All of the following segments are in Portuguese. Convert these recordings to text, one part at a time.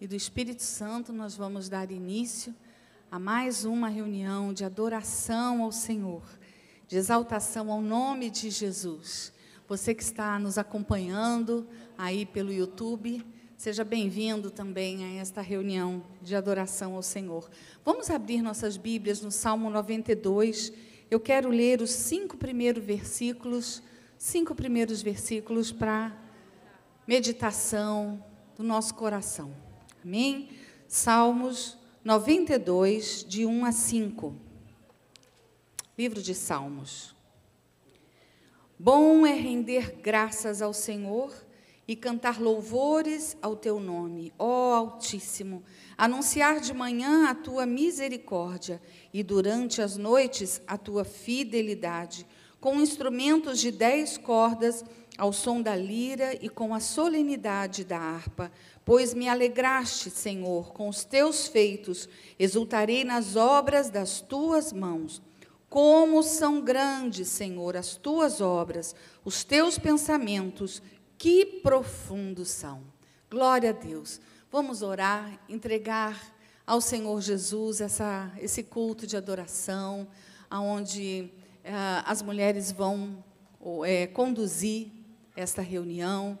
e do Espírito Santo, nós vamos dar início a mais uma reunião de adoração ao Senhor, de exaltação ao nome de Jesus. Você que está nos acompanhando aí pelo YouTube, seja bem-vindo também a esta reunião de adoração ao Senhor. Vamos abrir nossas Bíblias no Salmo 92. Eu quero ler os cinco primeiros versículos, cinco primeiros versículos para meditação do nosso coração. Amém? Salmos 92, de 1 a 5. Livro de Salmos. Bom é render graças ao Senhor e cantar louvores ao teu nome, ó Altíssimo, anunciar de manhã a tua misericórdia e durante as noites a tua fidelidade, com instrumentos de dez cordas, ao som da lira e com a solenidade da harpa Pois me alegraste, Senhor, com os teus feitos, exultarei nas obras das tuas mãos. Como são grandes, Senhor, as tuas obras, os teus pensamentos, que profundos são. Glória a Deus. Vamos orar, entregar ao Senhor Jesus essa, esse culto de adoração, aonde eh, as mulheres vão eh, conduzir esta reunião.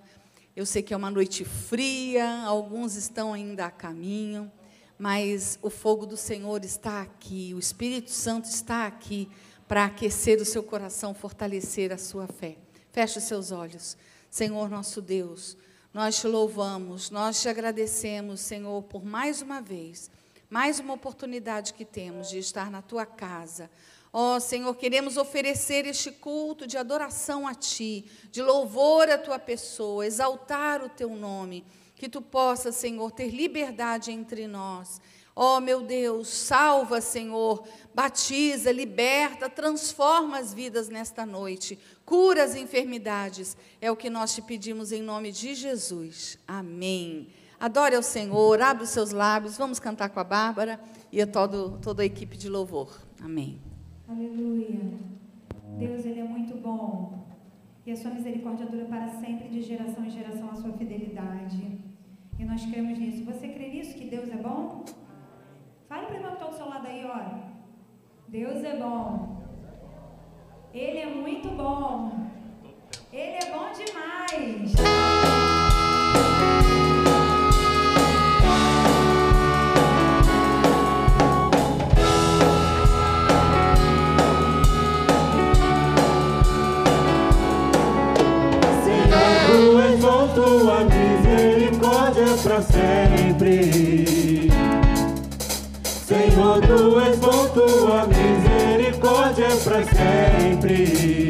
Eu sei que é uma noite fria, alguns estão ainda a caminho, mas o fogo do Senhor está aqui, o Espírito Santo está aqui para aquecer o seu coração, fortalecer a sua fé. Feche os seus olhos. Senhor nosso Deus, nós te louvamos, nós te agradecemos, Senhor, por mais uma vez, mais uma oportunidade que temos de estar na tua casa Ó oh, Senhor, queremos oferecer este culto de adoração a Ti, de louvor à Tua pessoa, exaltar o Teu nome. Que Tu possa, Senhor, ter liberdade entre nós. Ó oh, meu Deus, salva, Senhor, batiza, liberta, transforma as vidas nesta noite, cura as enfermidades. É o que nós te pedimos em nome de Jesus. Amém. Adore ao Senhor, abre os seus lábios, vamos cantar com a Bárbara e a todo, toda a equipe de louvor. Amém. Aleluia. Deus, Ele é muito bom. E a sua misericórdia dura para sempre, de geração em geração, a sua fidelidade. E nós cremos nisso. Você crê nisso, que Deus é bom? Fale para o irmão que está ao seu lado aí, ó. Deus é bom. Ele é muito bom. Ele é bom demais. com tua misericórdia para sempre. Senhor, tu és bom, tua misericórdia é para sempre.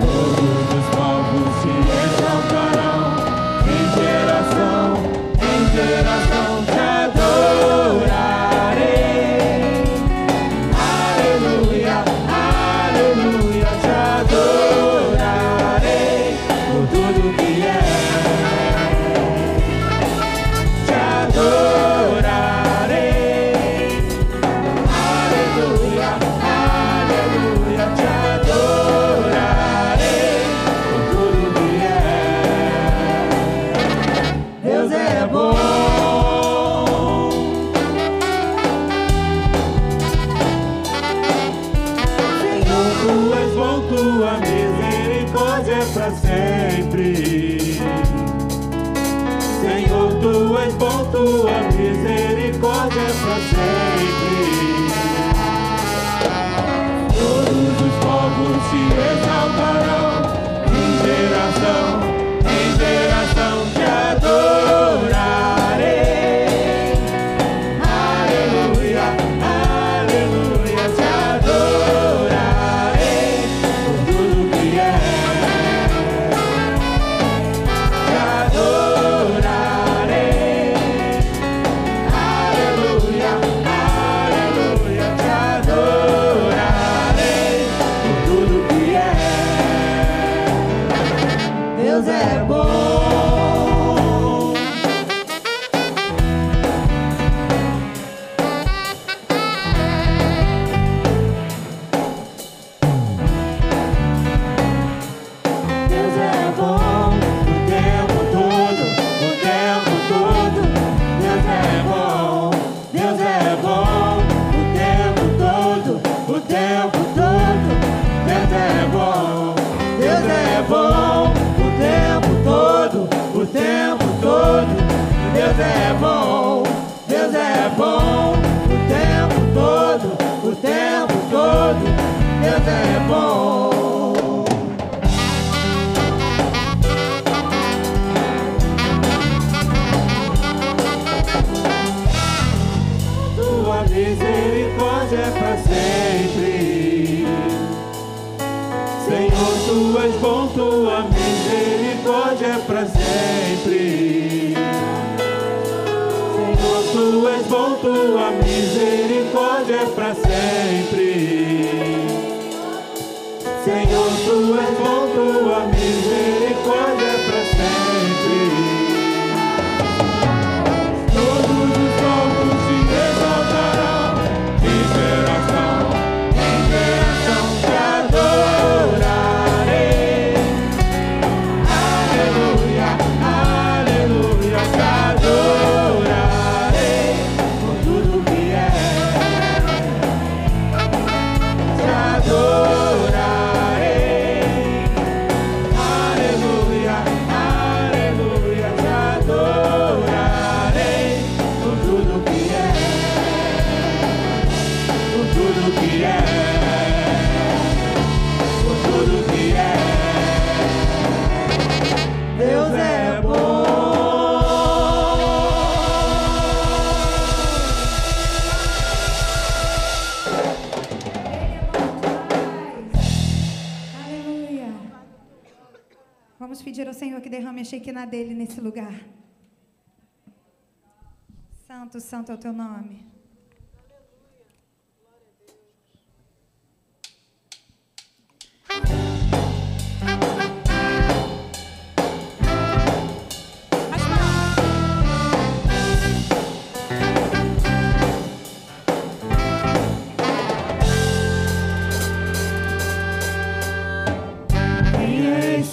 Todos os povos se exaltarão em geração em geração. Pode é pra sempre. Vamos pedir ao Senhor que derrame a Shekinah dele nesse lugar. Santo, santo é o teu nome.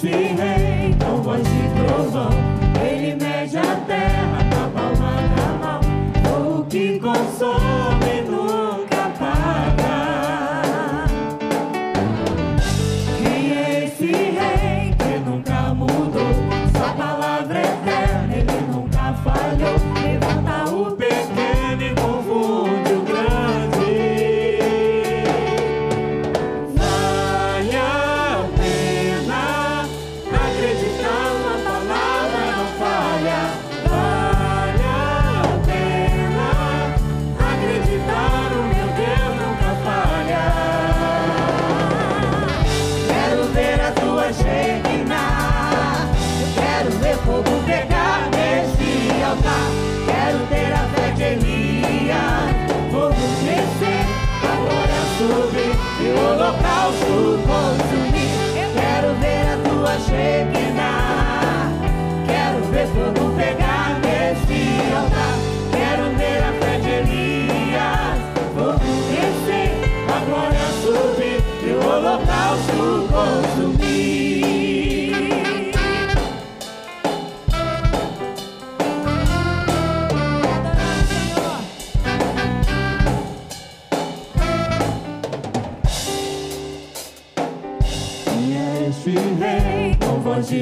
see.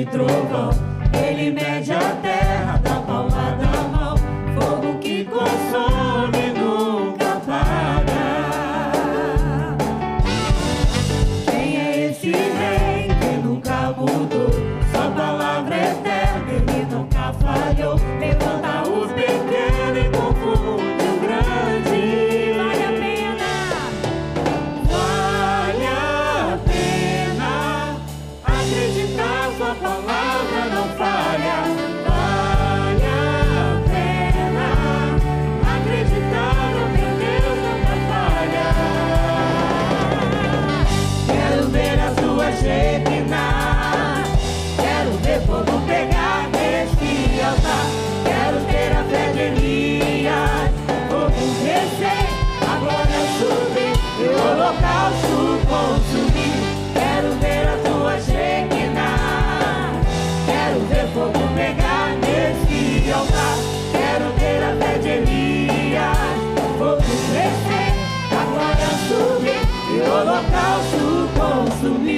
trovão, ele mede a for me.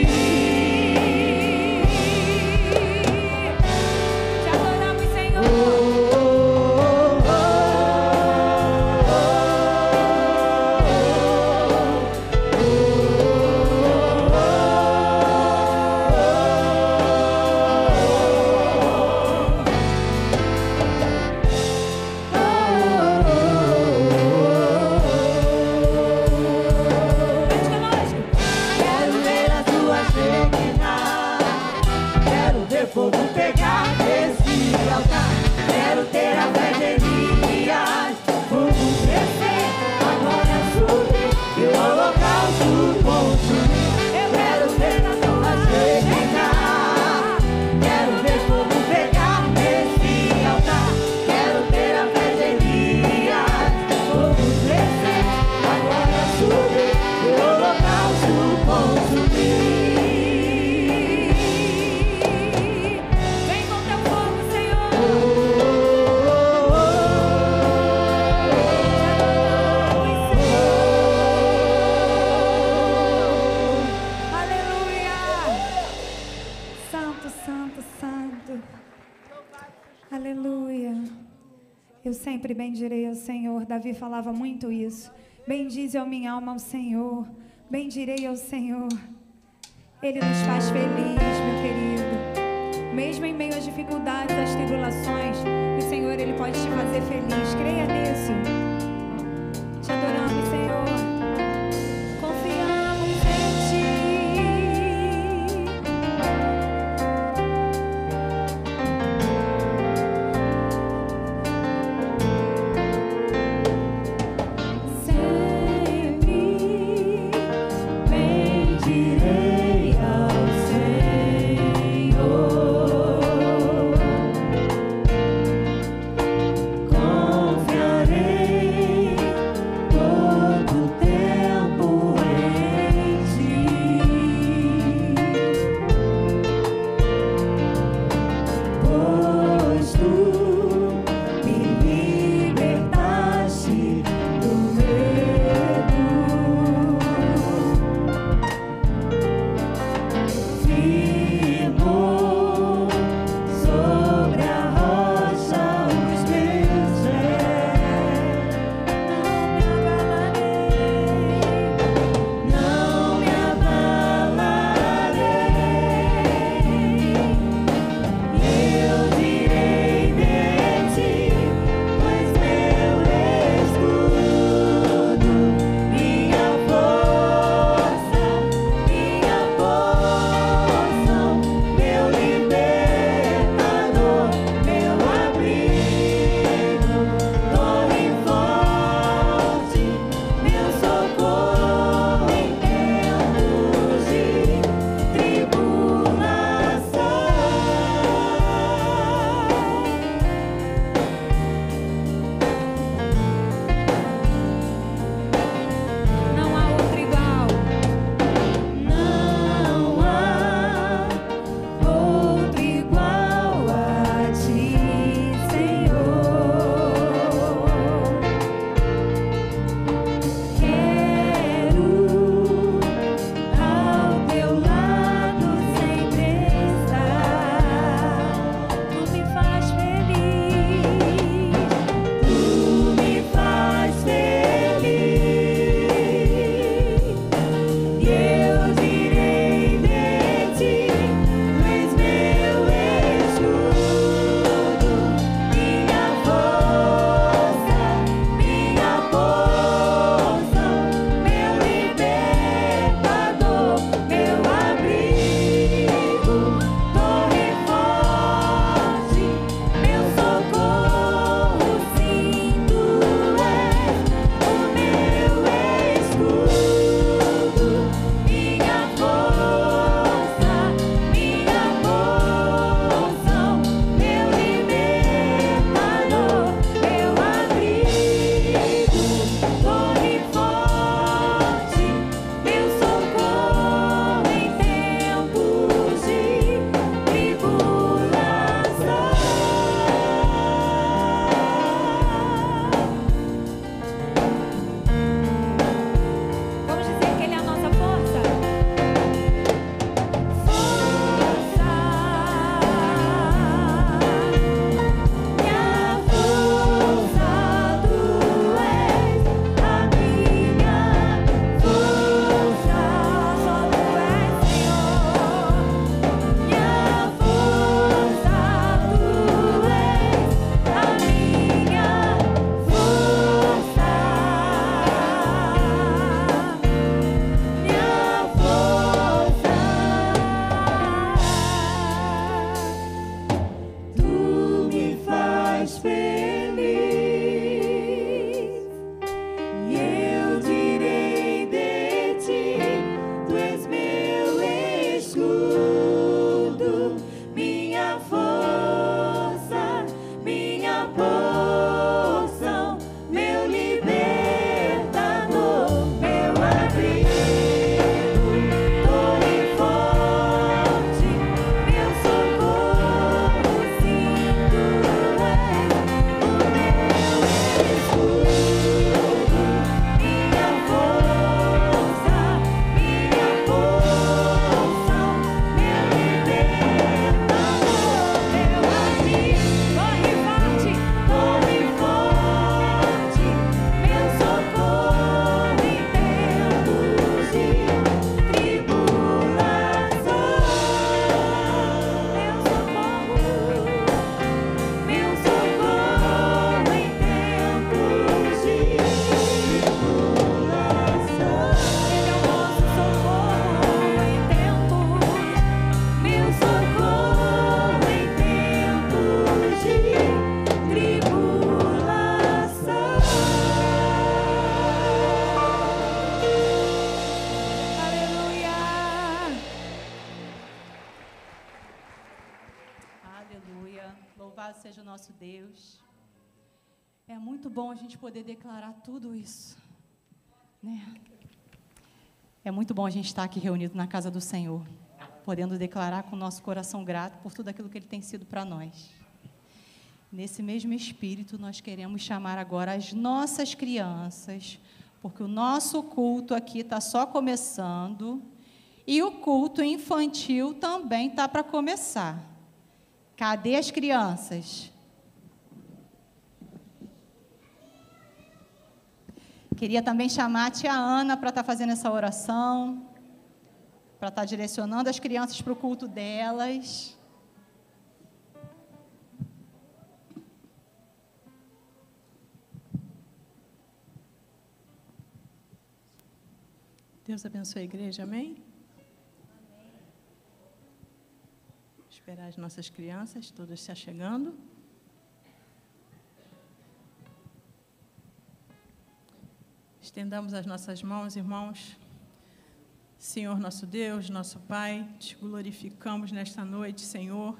Sempre bendirei ao Senhor. Davi falava muito isso. Bendize a minha alma ao Senhor. Bendirei ao Senhor. Ele nos faz feliz, meu querido. Mesmo em meio às dificuldades, às tribulações, o Senhor ele pode te fazer feliz. Creia nisso. Te adoramos, gente poder declarar tudo isso. Né? É muito bom a gente estar aqui reunido na casa do Senhor, podendo declarar com o nosso coração grato por tudo aquilo que Ele tem sido para nós. Nesse mesmo espírito, nós queremos chamar agora as nossas crianças, porque o nosso culto aqui está só começando e o culto infantil também está para começar. Cadê as crianças? Queria também chamar a tia Ana para estar tá fazendo essa oração, para estar tá direcionando as crianças para o culto delas. Deus abençoe a igreja, amém? esperar as nossas crianças, todas se achegando. Estendamos as nossas mãos, irmãos. Senhor nosso Deus, nosso Pai, te glorificamos nesta noite, Senhor,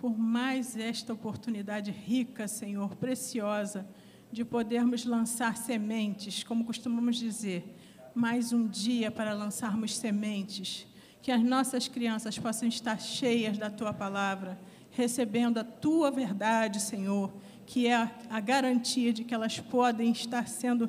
por mais esta oportunidade rica, Senhor, preciosa, de podermos lançar sementes, como costumamos dizer, mais um dia para lançarmos sementes que as nossas crianças possam estar cheias da tua palavra, recebendo a tua verdade, Senhor, que é a, garantia de que elas podem estar sendo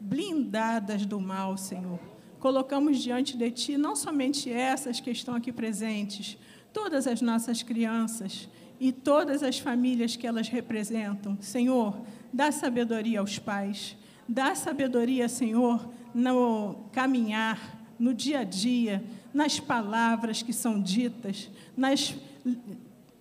blindadas do mal, Senhor. Colocamos diante de ti não somente essas que estão aqui presentes, todas as nossas crianças e todas as famílias que elas representam. Senhor, dá sabedoria aos pais, dá sabedoria, Senhor, no caminhar, no dia a dia, nas palavras que são ditas, nas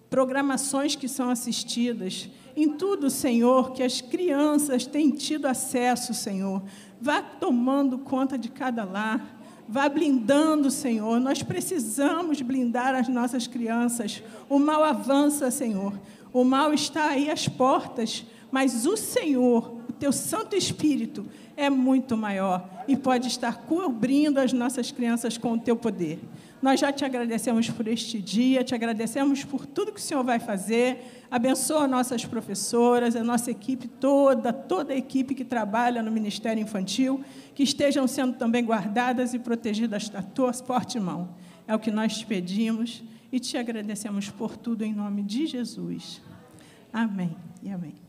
programações que são assistidas, em tudo, Senhor, que as crianças têm tido acesso, Senhor. Vá tomando conta de cada lar, vá blindando, Senhor. Nós precisamos blindar as nossas crianças. O mal avança, Senhor. O mal está aí às portas, mas o Senhor, o teu Santo Espírito, é muito maior e pode estar cobrindo as nossas crianças com o teu poder. Nós já te agradecemos por este dia, te agradecemos por tudo que o Senhor vai fazer. Abençoa nossas professoras, a nossa equipe toda, toda a equipe que trabalha no Ministério Infantil, que estejam sendo também guardadas e protegidas da tua forte mão. É o que nós te pedimos e te agradecemos por tudo em nome de Jesus. Amém e amém.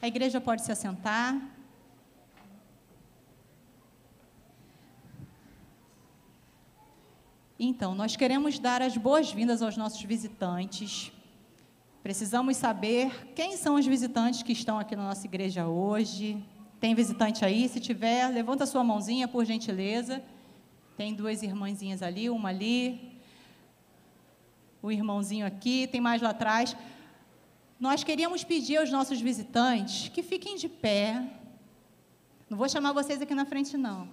A igreja pode se assentar. Então, nós queremos dar as boas-vindas aos nossos visitantes. Precisamos saber quem são os visitantes que estão aqui na nossa igreja hoje. Tem visitante aí? Se tiver, levanta sua mãozinha, por gentileza. Tem duas irmãzinhas ali, uma ali. O irmãozinho aqui, tem mais lá atrás. Nós queríamos pedir aos nossos visitantes que fiquem de pé. Não vou chamar vocês aqui na frente, não.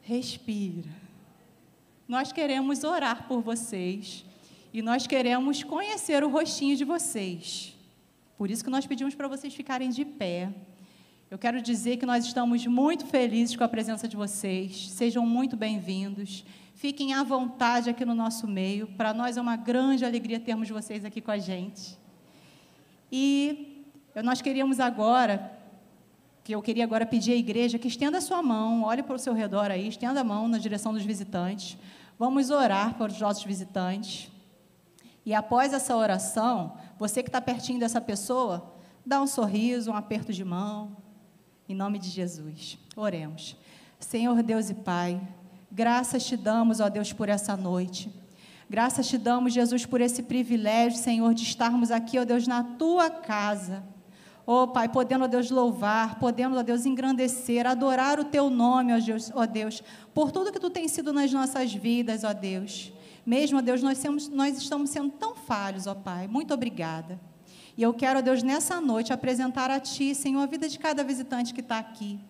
Respira. Nós queremos orar por vocês e nós queremos conhecer o rostinho de vocês. Por isso que nós pedimos para vocês ficarem de pé. Eu quero dizer que nós estamos muito felizes com a presença de vocês. Sejam muito bem-vindos. Fiquem à vontade aqui no nosso meio. Para nós é uma grande alegria termos vocês aqui com a gente. E nós queríamos agora, que eu queria agora pedir à igreja que estenda a sua mão, olhe para o seu redor aí, estenda a mão na direção dos visitantes. Vamos orar para os nossos visitantes. E após essa oração, você que está pertinho dessa pessoa, dá um sorriso, um aperto de mão, em nome de Jesus. Oremos. Senhor Deus e Pai, graças te damos, ó Deus, por essa noite. Graças te damos, Jesus, por esse privilégio, Senhor, de estarmos aqui, ó Deus, na tua casa. Ó Pai, podendo, ó Deus, louvar, podendo, ó Deus, engrandecer, adorar o teu nome, ó Deus, ó Deus, por tudo que tu tens sido nas nossas vidas, ó Deus. Mesmo, ó Deus, nós, temos, nós estamos sendo tão falhos, ó Pai. Muito obrigada. E eu quero, ó Deus, nessa noite apresentar a Ti, Senhor, a vida de cada visitante que está aqui.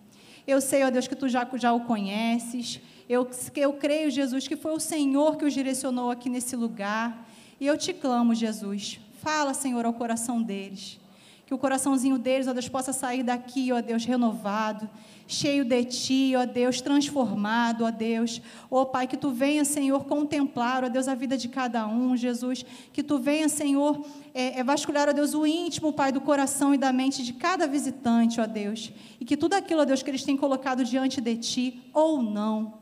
Eu sei, ó Deus, que Tu já, já o conheces. Eu, eu creio, Jesus, que foi o Senhor que os direcionou aqui nesse lugar. E eu te clamo, Jesus, fala, Senhor, ao coração deles. que o coraçãozinho deles, ó Deus, possa sair daqui, ó Deus, renovado, cheio de Ti, ó Deus, transformado, ó Deus. Ó Pai, que Tu venha, Senhor, contemplar, ó Deus, a vida de cada um, Jesus. Que Tu venha, Senhor, é, é vasculhar, ó Deus, o íntimo, Pai, do coração e da mente de cada visitante, ó Deus. E que tudo aquilo, ó Deus, que eles têm colocado diante de Ti, ou não,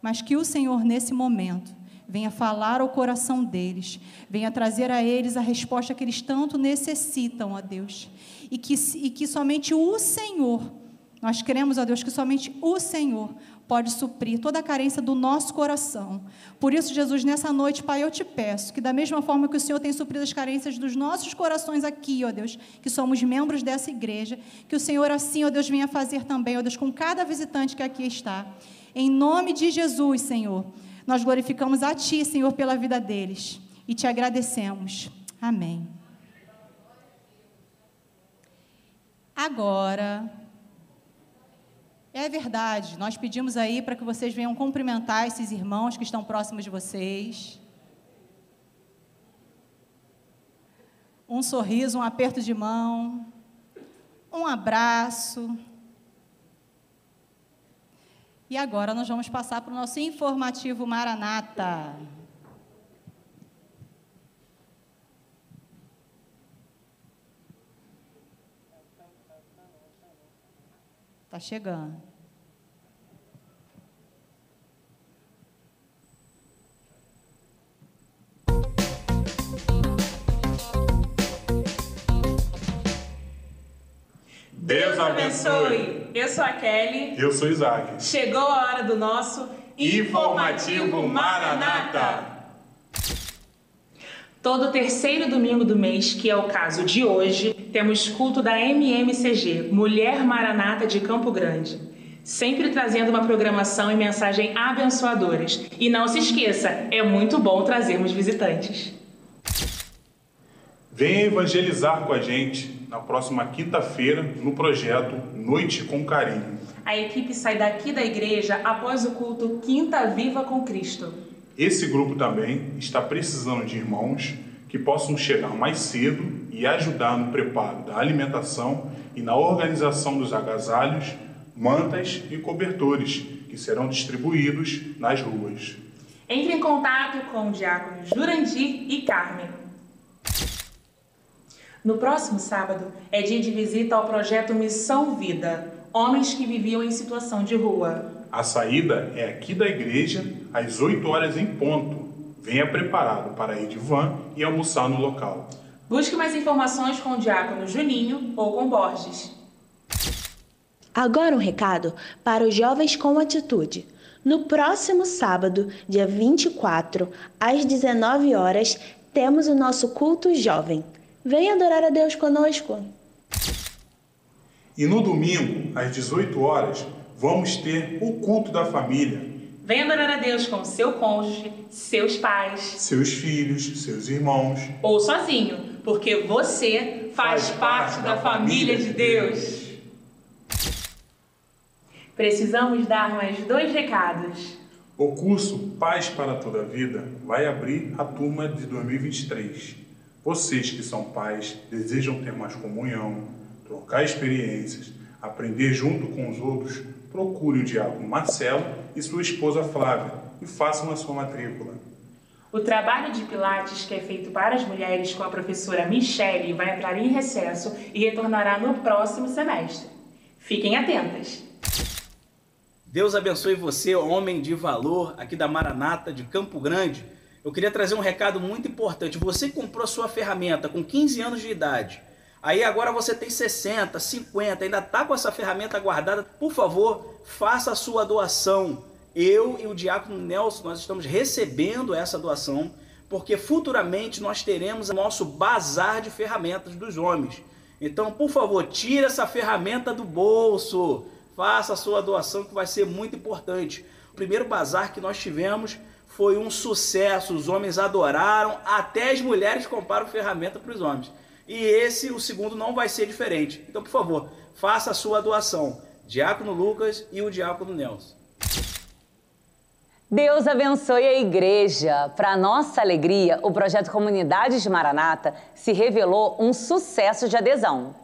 mas que o Senhor, nesse momento, venha falar ao coração deles, venha trazer a eles a resposta que eles tanto necessitam, ó Deus. E que, e que somente o Senhor, nós queremos, ó Deus, que somente o Senhor pode suprir toda a carência do nosso coração. Por isso, Jesus, nessa noite, Pai, eu te peço que, da mesma forma que o Senhor tem suprido as carências dos nossos corações aqui, ó Deus, que somos membros dessa igreja, que o Senhor, assim, ó Deus, venha fazer também, ó Deus, com cada visitante que aqui está. Em nome de Jesus, Senhor. Nós glorificamos a Ti, Senhor, pela vida deles e te agradecemos. Amém. Agora, é verdade, nós pedimos aí para que vocês venham cumprimentar esses irmãos que estão próximos de vocês. Um sorriso, um aperto de mão, um abraço. E agora nós vamos passar para o nosso informativo Maranata. Está chegando. Deus abençoe. Eu sou a Kelly. Eu sou Isaac. Chegou a hora do nosso Informativo Maranata. Todo terceiro domingo do mês, que é o caso de hoje, temos culto da MMCG, Mulher Maranata de Campo Grande. Sempre trazendo uma programação e mensagem abençoadoras. E não se esqueça, é muito bom trazermos visitantes. Venha evangelizar com a gente na próxima quinta-feira no projeto Noite com Carinho. A equipe sai daqui da igreja após o culto Quinta Viva com Cristo. Esse grupo também está precisando de irmãos que possam chegar mais cedo e ajudar no preparo da alimentação e na organização dos agasalhos, mantas e cobertores que serão distribuídos nas ruas. Entre em contato com o diácono Jurandir e Carmen. No próximo sábado é dia de visita ao projeto Missão Vida, homens que viviam em situação de rua. A saída é aqui da igreja às 8 horas em ponto. Venha preparado para ir de van e almoçar no local. Busque mais informações com o diácono Juninho ou com Borges. Agora um recado para os jovens com atitude. No próximo sábado, dia 24, às 19 horas, temos o nosso culto jovem. Venha adorar a Deus conosco. E no domingo, às 18 horas, vamos ter o culto da família. Venha adorar a Deus com seu cônjuge, seus pais, seus filhos, seus irmãos. Ou sozinho, porque você faz, faz parte da, da família de Deus. Precisamos dar mais dois recados. O curso Paz para Toda a Vida vai abrir a turma de 2023. Vocês que são pais, desejam ter mais comunhão, trocar experiências, aprender junto com os outros, procure o diácono Marcelo e sua esposa Flávia e façam a sua matrícula. O trabalho de Pilates que é feito para as mulheres com a professora Michele vai entrar em recesso e retornará no próximo semestre. Fiquem atentas! Deus abençoe você, homem de valor aqui da Maranata de Campo Grande. Eu queria trazer um recado muito importante. Você comprou sua ferramenta com 15 anos de idade. Aí agora você tem 60, 50, ainda está com essa ferramenta guardada. Por favor, faça a sua doação. Eu e o diácono Nelson, nós estamos recebendo essa doação, porque futuramente nós teremos o nosso bazar de ferramentas dos homens. Então, por favor, tire essa ferramenta do bolso faça a sua doação que vai ser muito importante. O primeiro bazar que nós tivemos foi um sucesso, os homens adoraram, até as mulheres compraram ferramenta para os homens. E esse, o segundo, não vai ser diferente. Então, por favor, faça a sua doação. Diácono Lucas e o Diácono Nelson. Deus abençoe a igreja. Para nossa alegria, o projeto Comunidades de Maranata se revelou um sucesso de adesão.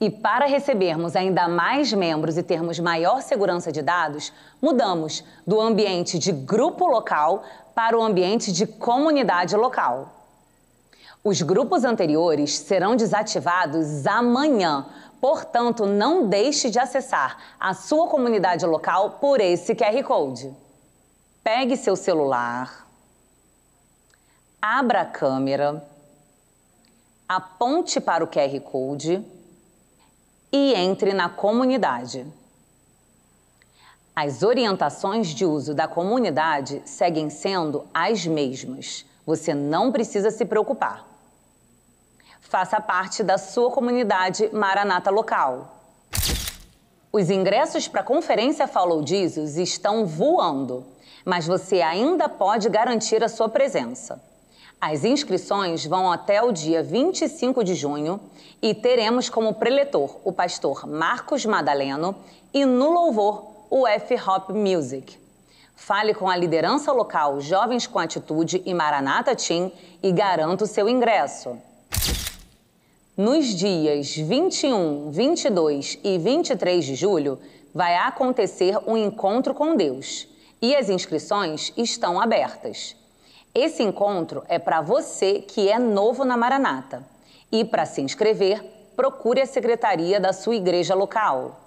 E para recebermos ainda mais membros e termos maior segurança de dados, mudamos do ambiente de grupo local para o ambiente de comunidade local. Os grupos anteriores serão desativados amanhã, portanto, não deixe de acessar a sua comunidade local por esse QR Code. Pegue seu celular, abra a câmera, aponte para o QR Code e entre na comunidade. As orientações de uso da comunidade seguem sendo as mesmas. Você não precisa se preocupar. Faça parte da sua comunidade Maranata local. Os ingressos para a conferência Follow Jesus estão voando, mas você ainda pode garantir a sua presença. As inscrições vão até o dia 25 de junho e teremos como preletor o pastor Marcos Madaleno e no louvor o F-Hop Music. Fale com a liderança local Jovens com Atitude e Maranata Team e garanta o seu ingresso. Nos dias 21, 22 e 23 de julho, vai acontecer um encontro com Deus e as inscrições estão abertas. Esse encontro é para você que é novo na Maranata. E para se inscrever, procure a secretaria da sua igreja local.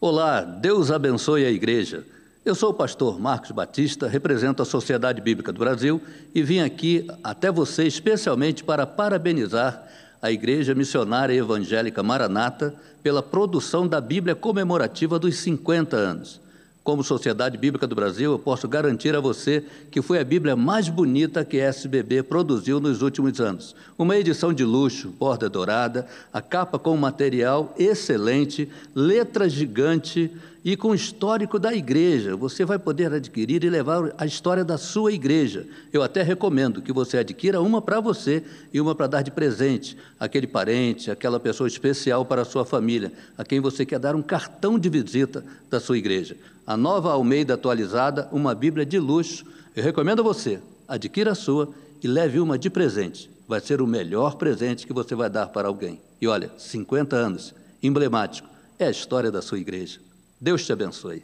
Olá, Deus abençoe a igreja. Eu sou o pastor Marcos Batista, represento a Sociedade Bíblica do Brasil e vim aqui até você especialmente para parabenizar a Igreja Missionária Evangélica Maranata pela produção da Bíblia comemorativa dos 50 anos. Como Sociedade Bíblica do Brasil, eu posso garantir a você que foi a Bíblia mais bonita que a SBB produziu nos últimos anos. Uma edição de luxo, borda dourada, a capa com material excelente, letra gigante e com histórico da igreja. Você vai poder adquirir e levar a história da sua igreja. Eu até recomendo que você adquira uma para você e uma para dar de presente aquele parente, aquela pessoa especial para a sua família, a quem você quer dar um cartão de visita da sua igreja. A nova Almeida atualizada, uma Bíblia de luxo. Eu recomendo a você, adquira a sua e leve uma de presente. Vai ser o melhor presente que você vai dar para alguém. E olha, 50 anos, emblemático, é a história da sua igreja. Deus te abençoe.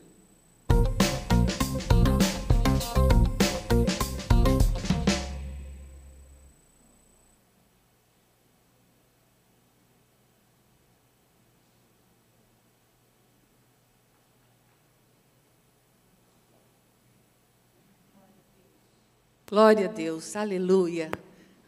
Glória a Deus, aleluia,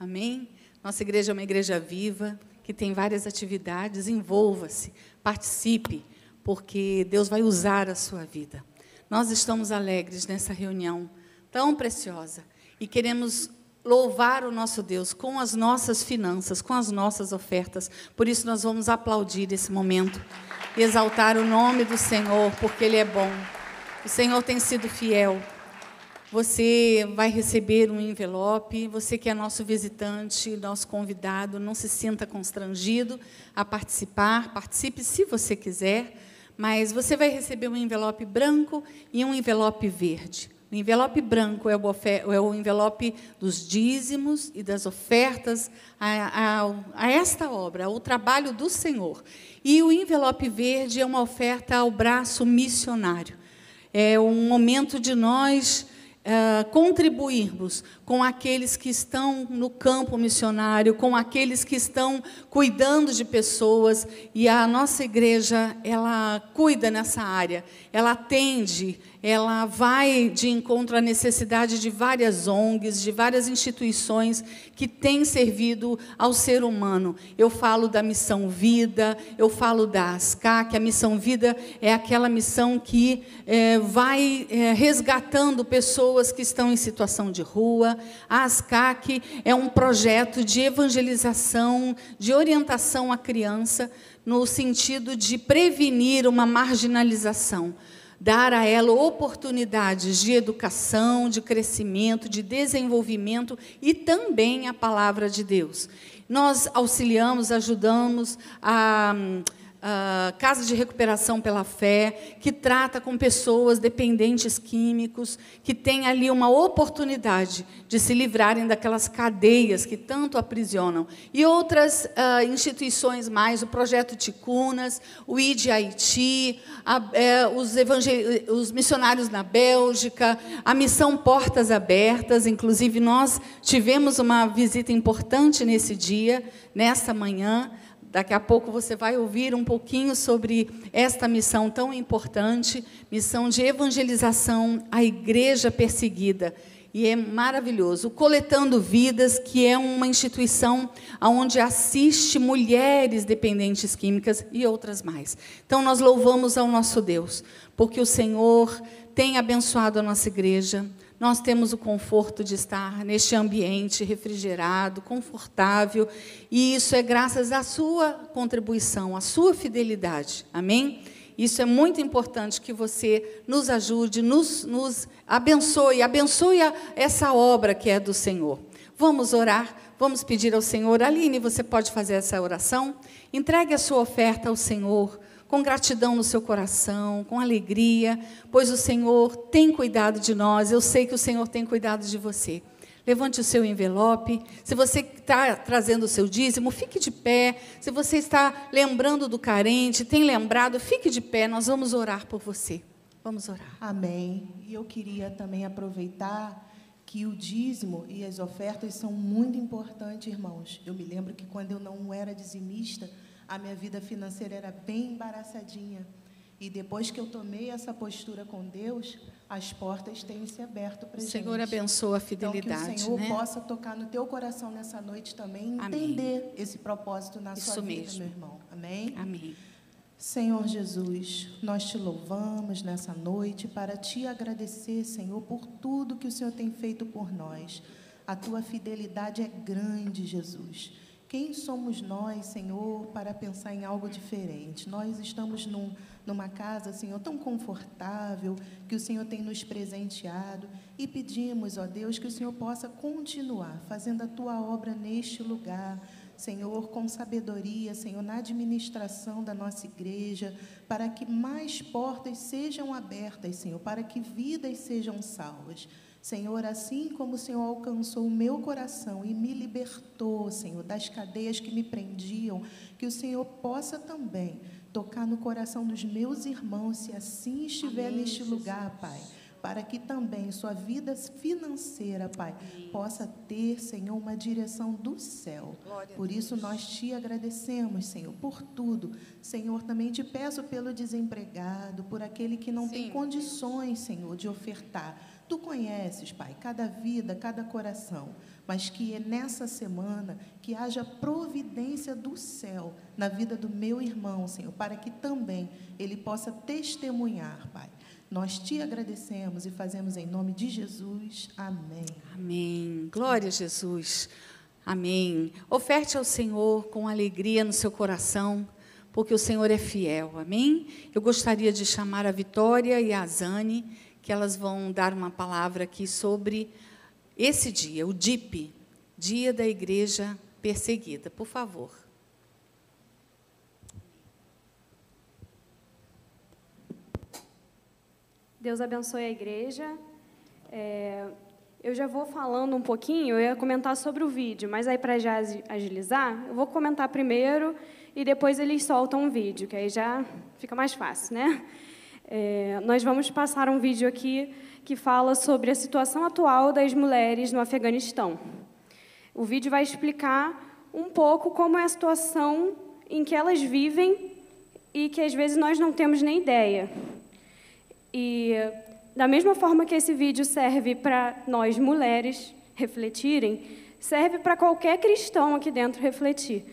amém. Nossa igreja é uma igreja viva, que tem várias atividades, envolva-se, participe porque Deus vai usar a sua vida. Nós estamos alegres nessa reunião tão preciosa e queremos louvar o nosso Deus com as nossas finanças, com as nossas ofertas. Por isso nós vamos aplaudir esse momento e exaltar o nome do Senhor, porque ele é bom. O Senhor tem sido fiel. Você vai receber um envelope, você que é nosso visitante, nosso convidado, não se sinta constrangido a participar, participe se você quiser mas você vai receber um envelope branco e um envelope verde. O envelope branco é o, é envelope dos dízimos e das ofertas a, a, a esta obra, ao trabalho do Senhor. E o envelope verde é uma oferta ao braço missionário. É um momento de nós uh, contribuirmos com aqueles que estão no campo missionário, com aqueles que estão cuidando de pessoas, e a nossa igreja, ela cuida nessa área, ela atende, ela vai de encontro à necessidade de várias ONGs, de várias instituições que têm servido ao ser humano. Eu falo da Missão Vida, eu falo da ASCA, que a Missão Vida é aquela missão que é, vai é, resgatando pessoas que estão em situação de rua. A ASCAC é um projeto de evangelização, de orientação à criança, no sentido de prevenir uma marginalização dar a ela oportunidades de educação, de crescimento, de desenvolvimento e também a palavra de Deus. Nós auxiliamos, ajudamos a, uh, Casa de Recuperação pela Fé, que trata com pessoas dependentes químicos, que tem ali uma oportunidade de se livrarem daquelas cadeias que tanto aprisionam. E outras uh, instituições mais, o Projeto Ticunas, o ID Haiti, a, é, os, os missionários na Bélgica, a Missão Portas Abertas, inclusive nós tivemos uma visita importante nesse dia, nessa manhã, Daqui a pouco você vai ouvir um pouquinho sobre esta missão tão importante, missão de evangelização à igreja perseguida. E é maravilhoso. Coletando Vidas, que é uma instituição onde assiste mulheres dependentes químicas e outras mais. Então, nós louvamos ao nosso Deus, porque o Senhor tem abençoado a nossa igreja, nós temos o conforto de estar neste ambiente refrigerado, confortável, e isso é graças à sua contribuição, à sua fidelidade. Amém? Isso é muito importante que você nos ajude, nos, nos abençoe, abençoe a, essa obra que é do Senhor. Vamos orar, vamos pedir ao Senhor. Aline, você pode fazer essa oração? Entregue a sua oferta ao Senhor com gratidão no seu coração, com alegria, pois o Senhor tem cuidado de nós, eu sei que o Senhor tem cuidado de você. Levante o seu envelope. Se você está trazendo o seu dízimo, fique de pé. Se você está lembrando do carente, tem lembrado, fique de pé. Nós vamos orar por você. Vamos orar. Amém. E eu queria também aproveitar que o dízimo e as ofertas são muito importantes, irmãos. Eu me lembro que quando eu não era dizimista, a minha vida financeira era bem embaraçadinha. E depois que eu tomei essa postura com Deus, as portas têm se aberto para gente. Senhor abençoa a fidelidade. Então, que o Senhor né? possa tocar no teu coração nessa noite também, entender esse propósito na Isso sua vida, mesmo. meu irmão. Amém? Amém. Senhor Jesus, nós te louvamos nessa noite para te agradecer, Senhor, por tudo que o Senhor tem feito por nós. A tua fidelidade é grande, Jesus. Quem somos nós, Senhor, para pensar em algo diferente? Nós estamos num, numa casa, Senhor, tão confortável que o Senhor tem nos presenteado e pedimos, ó Deus, que o Senhor possa continuar fazendo a tua obra neste lugar. Senhor, com sabedoria, Senhor, na administração da nossa igreja, para que mais portas sejam abertas, Senhor, para que vidas sejam salvas. Senhor, assim como o Senhor alcançou o meu coração e me libertou, Senhor, das cadeias que me prendiam, que o Senhor possa também tocar no coração dos meus irmãos, se assim estiver Amém, neste Jesus. lugar, Pai para que também sua vida financeira, Pai, possa ter, Senhor, uma direção do céu. por isso nós te agradecemos, Senhor, por tudo. Senhor, também te peço pelo desempregado, por aquele que não Sim. tem condições, Senhor, de ofertar. Tu conheces, Pai, cada vida, cada coração, mas que é nessa semana que haja providência do céu na vida do meu irmão, Senhor, para que também ele possa testemunhar, Pai. Nós te agradecemos e fazemos em nome de Jesus. Amém. Amém. Glória a Jesus. Amém. Oferte ao Senhor com alegria no seu coração, porque o Senhor é fiel. Amém. Eu gostaria de chamar a Vitória e a Zane que elas vão dar uma palavra aqui sobre esse dia, o DIP, Dia da Igreja Perseguida. Por favor. Deus abençoe a igreja. É, eu já vou falando um pouquinho, eu ia comentar sobre o vídeo, mas aí para já agilizar, eu vou comentar primeiro e depois eles soltam um vídeo, que aí já fica mais fácil, né? É, nós vamos passar um vídeo aqui que fala sobre a situação atual das mulheres no Afeganistão. O vídeo vai explicar um pouco como é a situação em que elas vivem e que às vezes nós não temos nem ideia. E da mesma forma que esse vídeo serve para nós mulheres refletirem, serve para qualquer cristão aqui dentro refletir.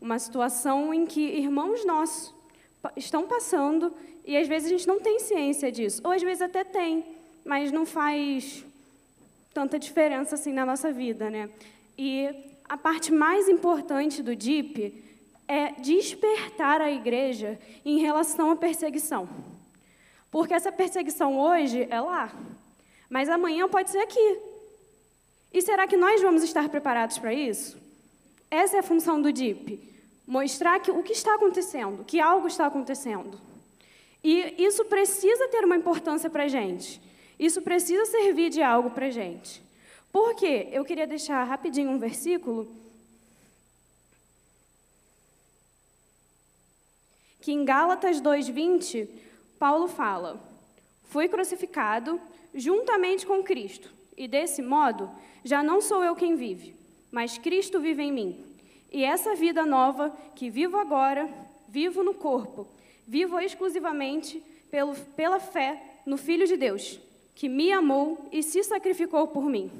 Uma situação em que irmãos nossos estão passando e às vezes a gente não tem ciência disso, ou às vezes até tem, mas não faz tanta diferença assim na nossa vida, né? E a parte mais importante do DIP é despertar a igreja em relação à perseguição. Porque essa perseguição hoje é lá, mas amanhã pode ser aqui. E será que nós vamos estar preparados para isso? Essa é a função do DIP mostrar que o que está acontecendo, que algo está acontecendo. E isso precisa ter uma importância para a gente. Isso precisa servir de algo para a gente. Por quê? Eu queria deixar rapidinho um versículo que em Gálatas 2:20, Paulo fala: Fui crucificado juntamente com Cristo, e desse modo já não sou eu quem vive, mas Cristo vive em mim. E essa vida nova que vivo agora, vivo no corpo, vivo exclusivamente pelo, pela fé no Filho de Deus, que me amou e se sacrificou por mim.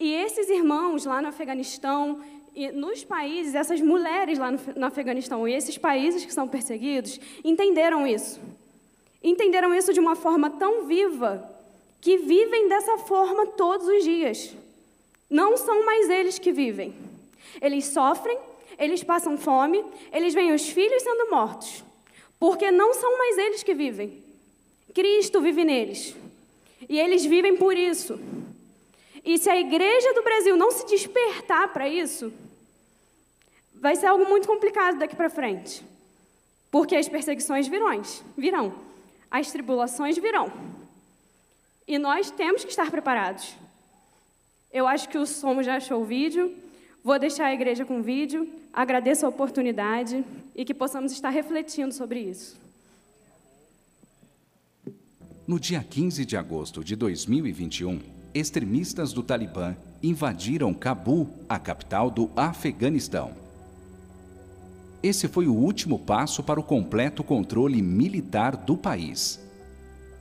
E esses irmãos lá no Afeganistão, e nos países, essas mulheres lá no, no Afeganistão e esses países que são perseguidos, entenderam isso. Entenderam isso de uma forma tão viva que vivem dessa forma todos os dias. Não são mais eles que vivem. Eles sofrem, eles passam fome, eles veem os filhos sendo mortos, porque não são mais eles que vivem. Cristo vive neles. E eles vivem por isso. E se a igreja do Brasil não se despertar para isso, vai ser algo muito complicado daqui para frente. Porque as perseguições virão, virão. As tribulações virão. E nós temos que estar preparados. Eu acho que o Somo já achou o vídeo. Vou deixar a igreja com o vídeo. Agradeço a oportunidade e que possamos estar refletindo sobre isso. No dia 15 de agosto de 2021, extremistas do Talibã invadiram Cabul, a capital do Afeganistão. Esse foi o último passo para o completo controle militar do país.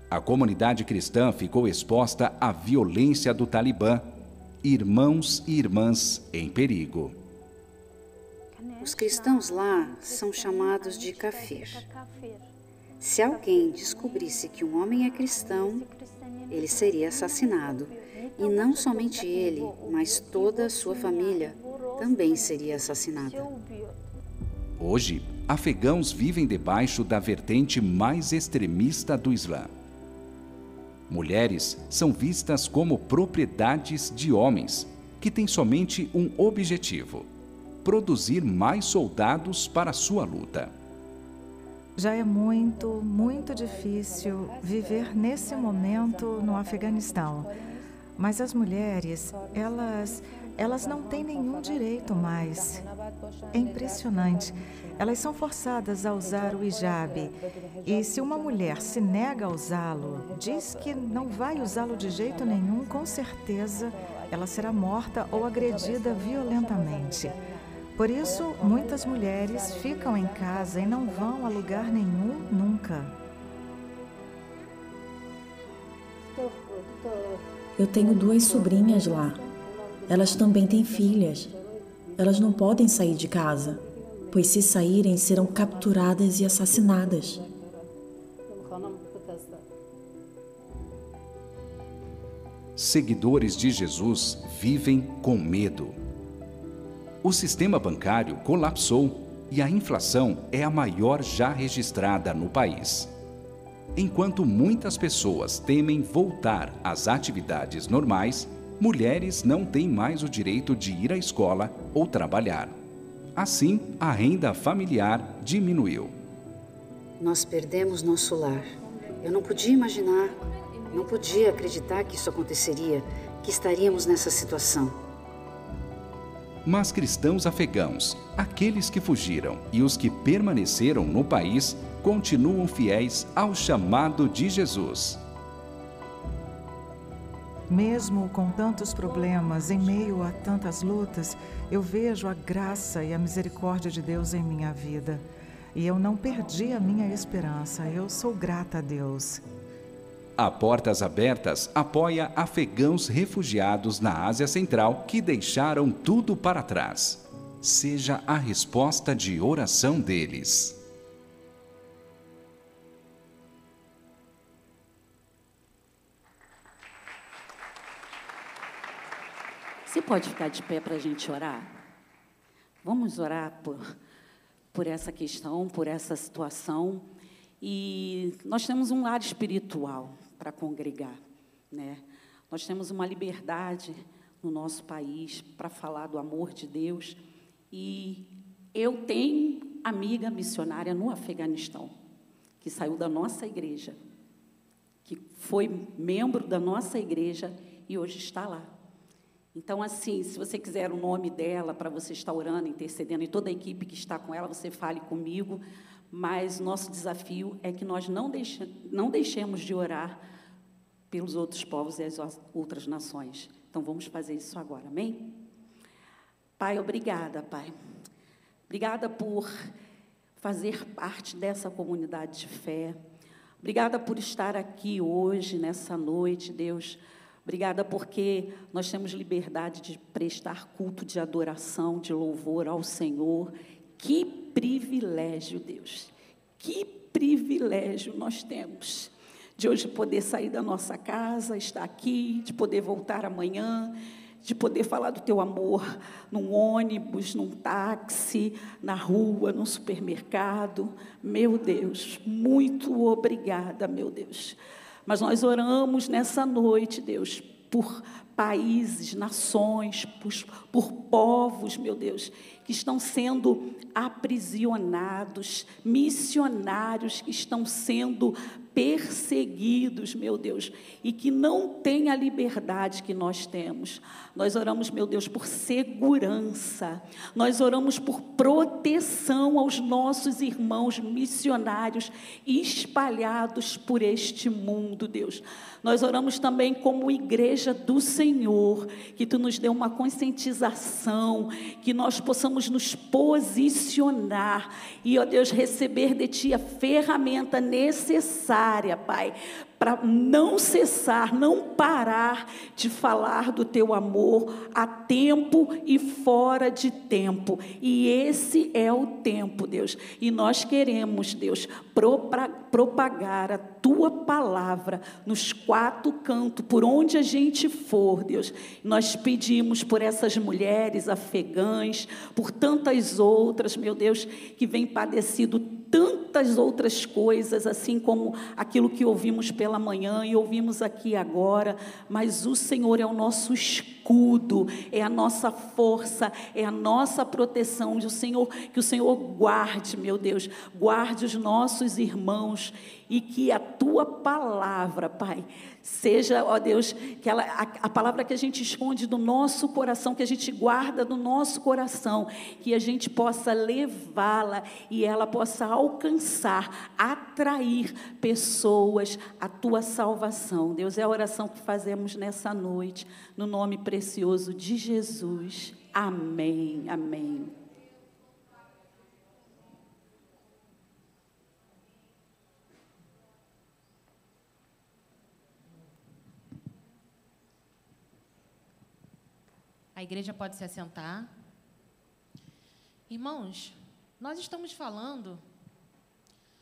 A comunidade cristã ficou exposta à violência do Talibã, irmãos e irmãs em perigo. Os cristãos lá são chamados de kafir. Se alguém descobrisse que um homem é cristão, ele seria assassinado. E não somente ele, mas toda a sua família também seria assassinada. Hoje, afegãos vivem debaixo da vertente mais extremista do Islã. Mulheres são vistas como propriedades de homens, que têm somente um objetivo: produzir mais soldados para sua luta. Já é muito, muito difícil viver nesse momento no Afeganistão. Mas as mulheres, elas, elas não têm nenhum direito mais. É impressionante. Elas são forçadas a usar o hijab. E se uma mulher se nega a usá-lo, diz que não vai usá-lo de jeito nenhum, com certeza ela será morta ou agredida violentamente. Por isso, muitas mulheres ficam em casa e não vão a lugar nenhum nunca. Eu tenho duas sobrinhas lá. Elas também têm filhas. Elas não podem sair de casa, pois se saírem serão capturadas e assassinadas. Seguidores de Jesus vivem com medo. O sistema bancário colapsou e a inflação é a maior já registrada no país. Enquanto muitas pessoas temem voltar às atividades normais, mulheres não têm mais o direito de ir à escola ou trabalhar. Assim, a renda familiar diminuiu. Nós perdemos nosso lar. Eu não podia imaginar, não podia acreditar que isso aconteceria, que estaríamos nessa situação. Mas cristãos afegãos, aqueles que fugiram e os que permaneceram no país, continuam fiéis ao chamado de Jesus. Mesmo com tantos problemas, em meio a tantas lutas, eu vejo a graça e a misericórdia de Deus em minha vida. E eu não perdi a minha esperança. Eu sou grata a Deus. A Portas Abertas apoia afegãos refugiados na Ásia Central que deixaram tudo para trás. Seja a resposta de oração deles. Você pode ficar de pé para a gente orar? Vamos orar por, por essa questão, por essa situação. E nós temos um lar espiritual para congregar, né? Nós temos uma liberdade no nosso país para falar do amor de Deus e Eu tenho amiga missionária no Afeganistão, que saiu da nossa igreja, que foi membro da nossa igreja e hoje está lá. Então, assim, se você quiser o nome dela para você estar orando, intercedendo, e toda a equipe que está com ela, você fale comigo. Mas nosso desafio é que nós não, deixe, não deixemos de orar pelos outros povos e as outras nações. Então, vamos fazer isso agora, amém? Pai, obrigada, Pai. Obrigada por fazer parte dessa comunidade de fé. Obrigada por estar aqui hoje, nessa noite, Deus Obrigada porque nós temos liberdade de prestar culto de adoração, de louvor ao Senhor. Que privilégio, Deus. Que privilégio nós temos de hoje poder sair da nossa casa, estar aqui, de poder voltar amanhã, de poder falar do teu amor num ônibus, num táxi, na rua, num supermercado. Meu Deus, muito obrigada, meu Deus. Mas nós oramos nessa noite, Deus, por países, nações, por, por, povos, meu Deus, que estão sendo aprisionados, missionários que estão sendo perseguidos, meu Deus, e que não têm a liberdade que nós temos. Nós oramos, meu Deus, por segurança, nós oramos por proteção aos nossos irmãos missionários espalhados por este mundo, Deus. Nós oramos também como igreja do Senhor, que tu nos dê uma conscientização, que nós possamos nos posicionar e, ó Deus, receber de ti a ferramenta necessária, Pai, para não cessar, não parar de falar do teu amor a tempo e fora de tempo. E esse é o tempo, Deus. E nós queremos, Deus, propagar a tua palavra nos quatro cantos, por onde a gente for, Deus. Nós pedimos por essas mulheres afegãs, por tantas outras, meu Deus, que vêm padecido tantas outras coisas, assim como aquilo que ouvimos pela manhã e ouvimos aqui agora, mas o Senhor é o nosso escudo, é a nossa força, é a nossa proteção. O Senhor, que o Senhor guarde, meu Deus, guarde os nossos irmãos e que a tua palavra, Pai, seja, ó Deus, que ela, a, a, palavra que a gente esconde do nosso coração, que a gente guarda do nosso coração, que a gente possa levá-la e ela possa alcançar, atrair pessoas à tua salvação. Deus, é a oração que fazemos nessa noite, no nome precioso de Jesus. Amém. Amém. A igreja pode se assentar. Irmãos, nós estamos falando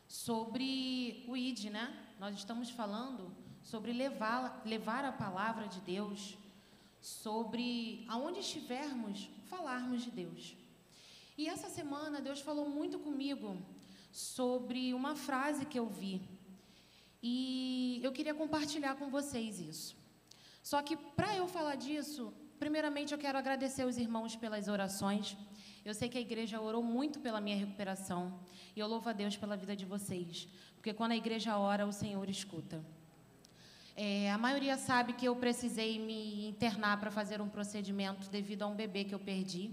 sobre o ID, né? Nós estamos falando sobre levar, levar a palavra de Deus, sobre aonde estivermos, falarmos de Deus. E essa semana Deus falou muito comigo sobre uma frase que eu vi. E eu queria compartilhar com vocês isso. Só que para eu falar disso, Primeiramente, eu quero agradecer os irmãos pelas orações. Eu sei que a igreja orou muito pela minha recuperação. E eu louvo a Deus pela vida de vocês. Porque quando a igreja ora, o Senhor escuta. É, a maioria sabe que eu precisei me internar para fazer um procedimento devido a um bebê que eu perdi.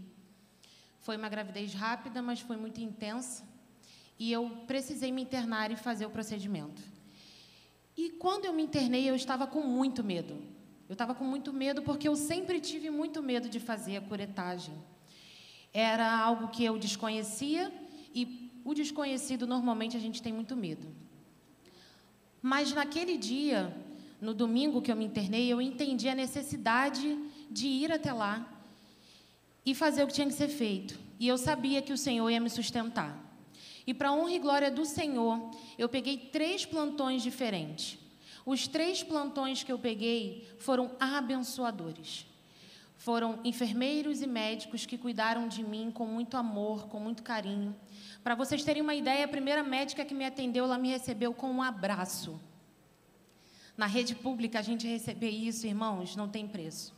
Foi uma gravidez rápida, mas foi muito intensa. E eu precisei me internar e fazer o procedimento. E quando eu me internei, eu estava com muito medo. Eu estava com muito medo porque eu sempre tive muito medo de fazer a curetagem. Era algo que eu desconhecia e o desconhecido normalmente a gente tem muito medo. Mas naquele dia, no domingo que eu me internei, eu entendi a necessidade de ir até lá e fazer o que tinha que ser feito. E eu sabia que o Senhor ia me sustentar. E para honra e glória do Senhor, eu peguei três plantões diferentes. Os três plantões que eu peguei foram abençoadores. Foram enfermeiros e médicos que cuidaram de mim com muito amor, com muito carinho. Para vocês terem uma ideia, a primeira médica que me atendeu, ela me recebeu com um abraço. Na rede pública, a gente receber isso, irmãos, não tem preço.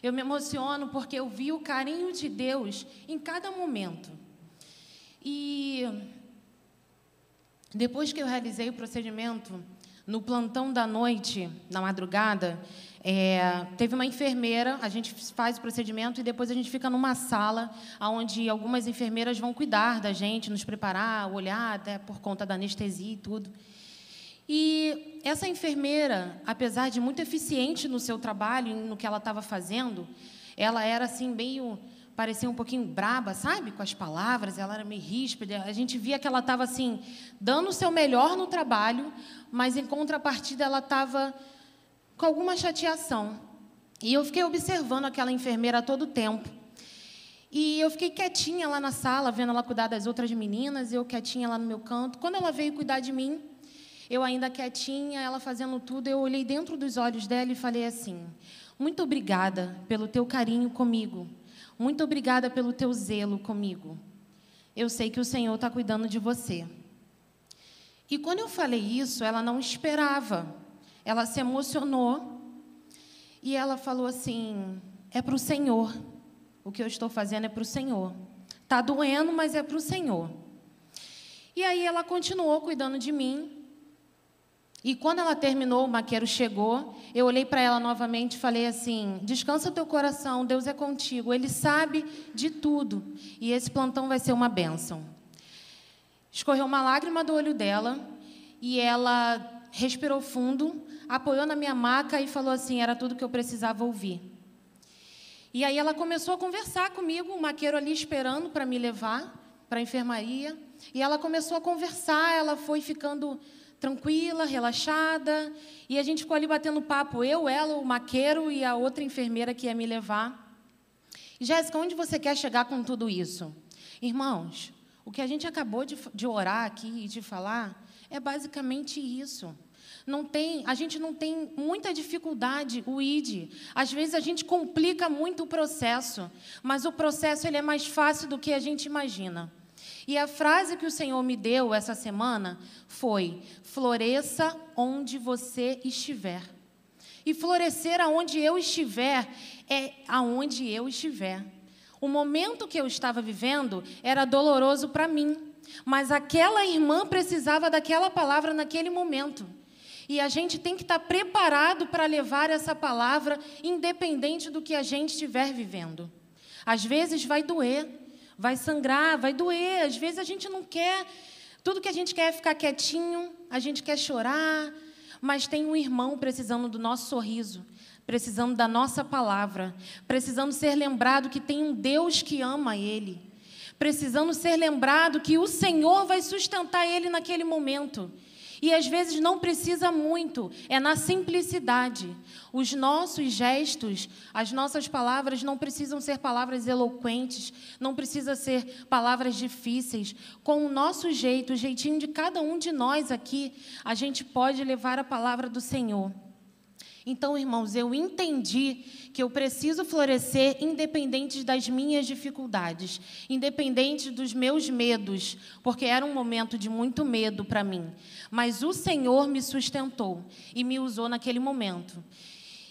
Eu me emociono porque eu vi o carinho de Deus em cada momento. E depois que eu realizei o procedimento, no plantão da noite, na madrugada, é, teve uma enfermeira, a gente faz o procedimento e depois a gente fica numa sala onde algumas enfermeiras vão cuidar da gente, nos preparar, olhar, até por conta da anestesia e tudo. E essa enfermeira, apesar de muito eficiente no seu trabalho, no que ela estava fazendo, ela era assim meio parecia um pouquinho braba, sabe, com as palavras, ela era meio ríspida. A gente via que ela estava assim dando o seu melhor no trabalho, mas em contrapartida ela estava com alguma chateação. E eu fiquei observando aquela enfermeira todo o tempo. E eu fiquei quietinha lá na sala, vendo ela cuidar das outras meninas, eu quietinha lá no meu canto. Quando ela veio cuidar de mim, eu ainda quietinha, ela fazendo tudo, eu olhei dentro dos olhos dela e falei assim: Muito obrigada pelo teu carinho comigo. Muito obrigada pelo teu zelo comigo. Eu sei que o Senhor está cuidando de você. E quando eu falei isso, ela não esperava. Ela se emocionou e ela falou assim: é para o Senhor. O que eu estou fazendo é para o Senhor. Está doendo, mas é para o Senhor. E aí ela continuou cuidando de mim. E quando ela terminou, o maqueiro chegou, eu olhei para ela novamente e falei assim: descansa teu coração, Deus é contigo, Ele sabe de tudo e esse plantão vai ser uma bênção. Escorreu uma lágrima do olho dela e ela respirou fundo, apoiou na minha maca e falou assim: era tudo que eu precisava ouvir. E aí ela começou a conversar comigo, o maqueiro ali esperando para me levar para a enfermaria. E ela começou a conversar, ela foi ficando tranquila, relaxada, e a gente ficou ali batendo papo, eu, ela, o maqueiro e a outra enfermeira que ia me levar. Jéssica, onde você quer chegar com tudo isso? Irmãos, o que a gente acabou de, de orar aqui e de falar é basicamente isso. Não tem, a gente não tem muita dificuldade, o ID. Às vezes a gente complica muito o processo, mas o processo ele é mais fácil do que a gente imagina. E a frase que o Senhor me deu essa semana foi: floresça onde você estiver. E florescer aonde eu estiver é aonde eu estiver. O momento que eu estava vivendo era doloroso para mim, mas aquela irmã precisava daquela palavra naquele momento. E a gente tem que estar preparado para levar essa palavra, independente do que a gente estiver vivendo. Às vezes vai doer, vai sangrar, vai doer. Às vezes a gente não quer, tudo que a gente quer é ficar quietinho, a gente quer chorar, mas tem um irmão precisando do nosso sorriso, precisando da nossa palavra, precisando ser lembrado que tem um Deus que ama ele, precisando ser lembrado que o Senhor vai sustentar ele naquele momento. E às vezes não precisa muito, é na simplicidade. Os nossos gestos, as nossas palavras não precisam ser palavras eloquentes, não precisa ser palavras difíceis. Com o nosso jeito, o jeitinho de cada um de nós aqui, a gente pode levar a palavra do Senhor. Então, irmãos, eu entendi que eu preciso florescer independente das minhas dificuldades, independente dos meus medos, porque era um momento de muito medo para mim. Mas o Senhor me sustentou e me usou naquele momento.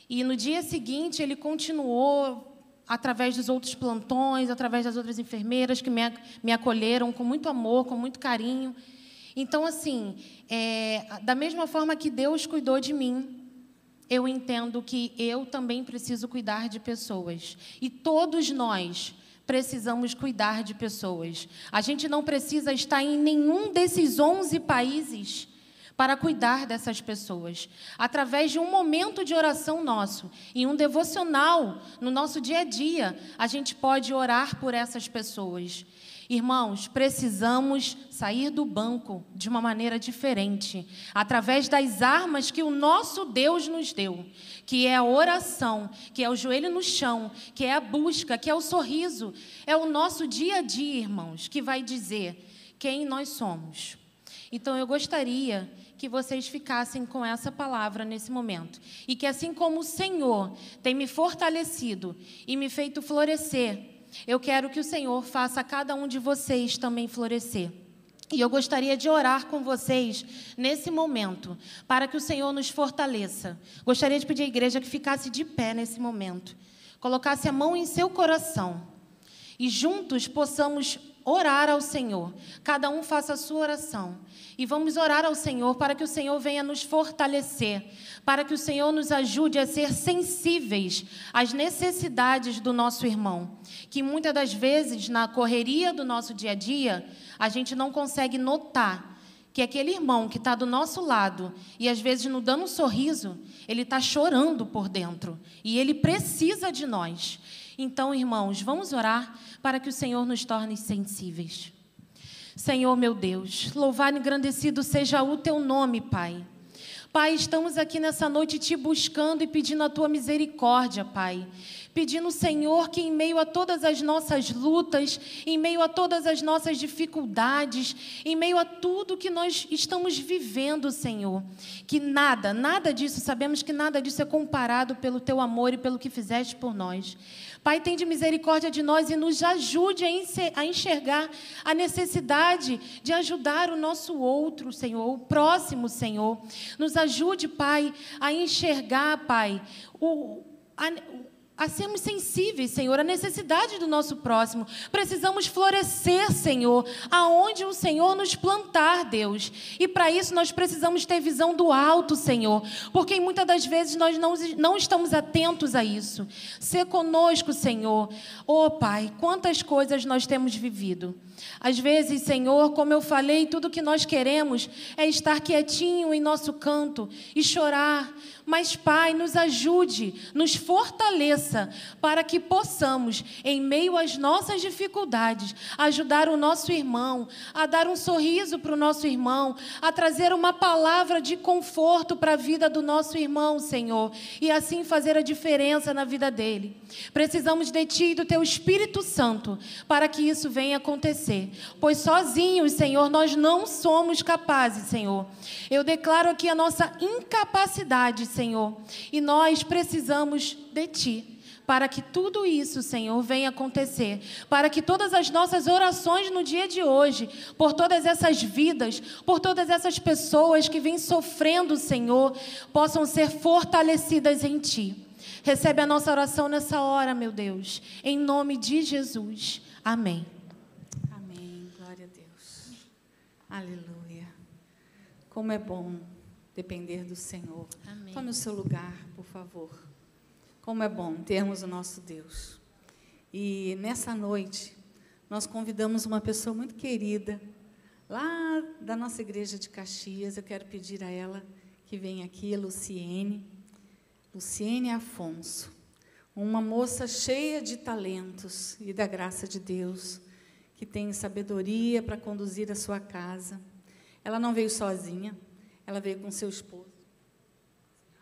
E no dia seguinte, ele continuou através dos outros plantões, através das outras enfermeiras que me, acolheram com muito amor, com muito carinho. Então, assim, é, da mesma forma que Deus cuidou de mim, eu entendo que eu também preciso cuidar de pessoas. E todos nós precisamos cuidar de pessoas. A gente não precisa estar em nenhum desses 11 países para cuidar dessas pessoas. Através de um momento de oração nosso e um devocional no nosso dia a dia, a gente pode orar por essas pessoas. Irmãos, precisamos sair do banco de uma maneira diferente, através das armas que o nosso Deus nos deu, que é a oração, que é o joelho no chão, que é a busca, que é o sorriso. É o nosso dia a dia, irmãos, que vai dizer quem nós somos. Então eu gostaria que vocês ficassem com essa palavra nesse momento. E que assim como o Senhor tem me fortalecido e me feito florescer, eu quero que o Senhor faça cada um de vocês também florescer. E eu gostaria de orar com vocês nesse momento, para que o Senhor nos fortaleça. Gostaria de pedir à igreja que ficasse de pé nesse momento, colocasse a mão em seu coração e juntos possamos orar ao Senhor. Cada um faça a sua oração. E vamos orar ao Senhor para que o Senhor venha nos fortalecer, para que o Senhor nos ajude a ser sensíveis às necessidades do nosso irmão. Que muitas das vezes, na correria do nosso dia a dia, a gente não consegue notar que aquele irmão que está do nosso lado e às vezes nos dando um sorriso, ele está chorando por dentro e ele precisa de nós. Então, irmãos, vamos orar para que o Senhor nos torne sensíveis. Senhor meu Deus, louvado e engrandecido seja o teu nome, Pai. Pai, estamos aqui nessa noite te buscando e pedindo a tua misericórdia, Pai. Pedindo, Senhor, que em meio a todas as nossas lutas, em meio a todas as nossas dificuldades, em meio a tudo que nós estamos vivendo, Senhor, que nada, nada disso, sabemos que nada disso é comparado pelo teu amor e pelo que fizeste por nós. Pai, tem de misericórdia de nós e nos ajude a enxergar a necessidade de ajudar o nosso outro, Senhor, o próximo, Senhor. Nos ajude, Pai, a enxergar, Pai, o, a, a sermos sensíveis, Senhor, à necessidade do nosso próximo. Precisamos florescer, Senhor, aonde o Senhor nos plantar, Deus. E para isso nós precisamos ter visão do alto, Senhor, porque muitas das vezes nós não, não estamos atentos a isso. Ser conosco, Senhor. Oh, Pai, quantas coisas nós temos vivido. Às vezes, Senhor, como eu falei, tudo que nós queremos é estar quietinho em nosso canto e chorar. Mas, Pai, nos ajude, nos fortaleça para que possamos, em meio às nossas dificuldades, ajudar o nosso irmão, a dar um sorriso para o nosso irmão, a trazer uma palavra de conforto para a vida do nosso irmão, Senhor, e assim fazer a diferença na vida dele. Precisamos de Ti e do Teu Espírito Santo para que isso venha acontecer, pois sozinhos, Senhor, nós não somos capazes, Senhor. Eu declaro aqui a nossa incapacidade, Senhor, e nós precisamos de Ti para que tudo isso, Senhor, venha acontecer, para que todas as nossas orações no dia de hoje, por todas essas vidas, por todas essas pessoas que vêm sofrendo, Senhor, possam ser fortalecidas em Ti. Recebe a nossa oração nessa hora, meu Deus, em nome de Jesus. Amém. Glória a Deus. Aleluia. Como é bom depender do Senhor. Amém. Tome o seu lugar, por favor. Como é bom termos o nosso Deus. E nessa noite, nós convidamos uma pessoa muito querida, lá da nossa igreja de Caxias. Eu quero pedir a ela que venha aqui, Luciene. Luciene Afonso, uma moça cheia de talentos e da graça de Deus, que tem sabedoria para conduzir a sua casa. Ela não veio sozinha, ela veio com seu esposo.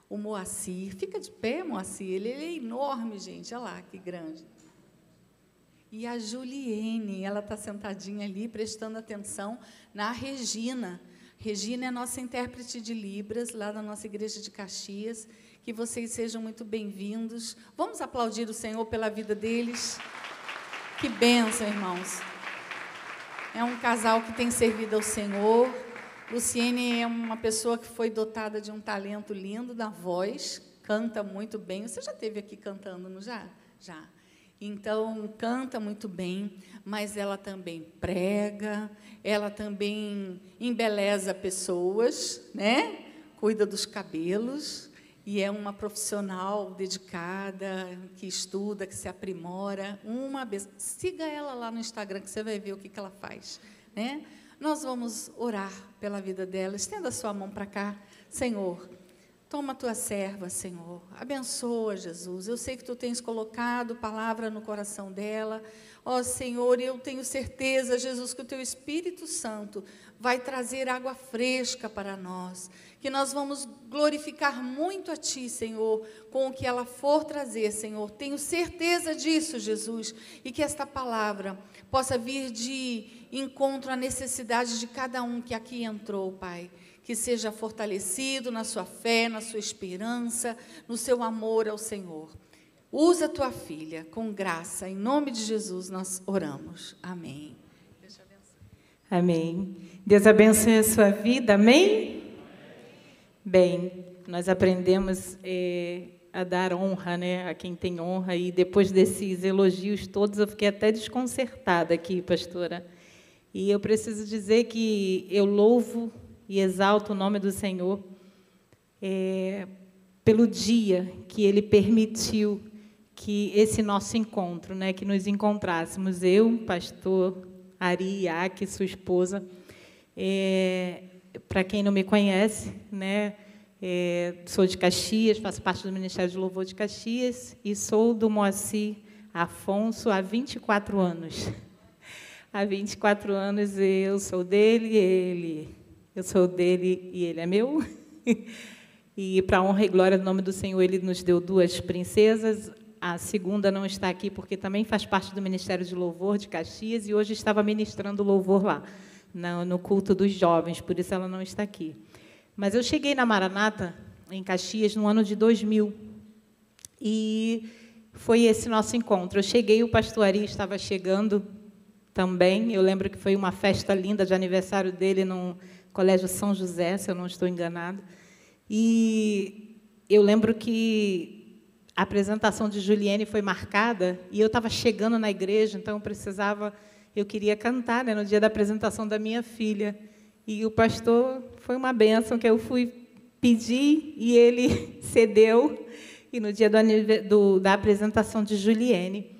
O Moacir, fica de pé, Moacir, ele, ele é enorme, gente, olha lá que grande. E a Juliene, ela está sentadinha ali, prestando atenção na Regina. Regina é nossa intérprete de Libras, lá da nossa igreja de Caxias. Que vocês sejam muito bem-vindos. Vamos aplaudir o Senhor pela vida deles. Que bênção, irmãos. É um casal que tem servido ao Senhor. Luciene é uma pessoa que foi dotada de um talento lindo da voz, canta muito bem. Você já esteve aqui cantando, não já? Já. Então, canta muito bem, mas ela também prega, ela também embeleza pessoas, né? Cuida dos cabelos e é uma profissional dedicada, que estuda, que se aprimora. Uma siga ela lá no Instagram que você vai ver o que, que ela faz, né? Nós vamos orar pela vida dela. Estenda a sua mão para cá, Senhor. Toma a tua serva, Senhor. Abençoa, Jesus. Eu sei que tu tens colocado palavra no coração dela. Ó oh, Senhor, eu tenho certeza, Jesus, que o teu Espírito Santo vai trazer água fresca para nós. Que nós vamos glorificar muito a Ti, Senhor, com o que ela for trazer, Senhor. Tenho certeza disso, Jesus. E que esta palavra possa vir de encontro à necessidade de cada um que aqui entrou, Pai que seja fortalecido na sua fé, na sua esperança, no seu amor ao Senhor. Usa tua filha com graça. Em nome de Jesus nós oramos. Amém. Amém. Deus abençoe a sua vida. Amém? Bem, nós aprendemos é, a dar honra né, a quem tem honra, e depois desses elogios todos, eu fiquei até desconcertada aqui, pastora. E eu preciso dizer que eu louvo e exalto o nome do Senhor é, pelo dia que Ele permitiu que esse nosso encontro, né, que nos encontrássemos, eu, pastor Ari Iac, sua esposa, é, para quem não me conhece, né, é, sou de Caxias, faço parte do Ministério de Louvor de Caxias e sou do Moacir Afonso há 24 anos. Há 24 anos eu sou dele, ele, eu sou dele e ele é meu. E para honra e glória do nome do Senhor, ele nos deu duas princesas. A segunda não está aqui porque também faz parte do Ministério de Louvor de Caxias e hoje estava ministrando louvor lá, no culto dos jovens, por isso ela não está aqui. Mas eu cheguei na Maranata, em Caxias, no ano de 2000. E foi esse nosso encontro. Eu cheguei, o pastor Ari estava chegando também. Eu lembro que foi uma festa linda de aniversário dele no Colégio São José, se eu não estou enganado. E eu lembro que a apresentação de Juliane foi marcada e eu estava chegando na igreja, então eu precisava, eu queria cantar né, no dia da apresentação da minha filha. E o pastor foi uma benção que eu fui pedir e ele cedeu. E no dia do, do, da apresentação de Juliane,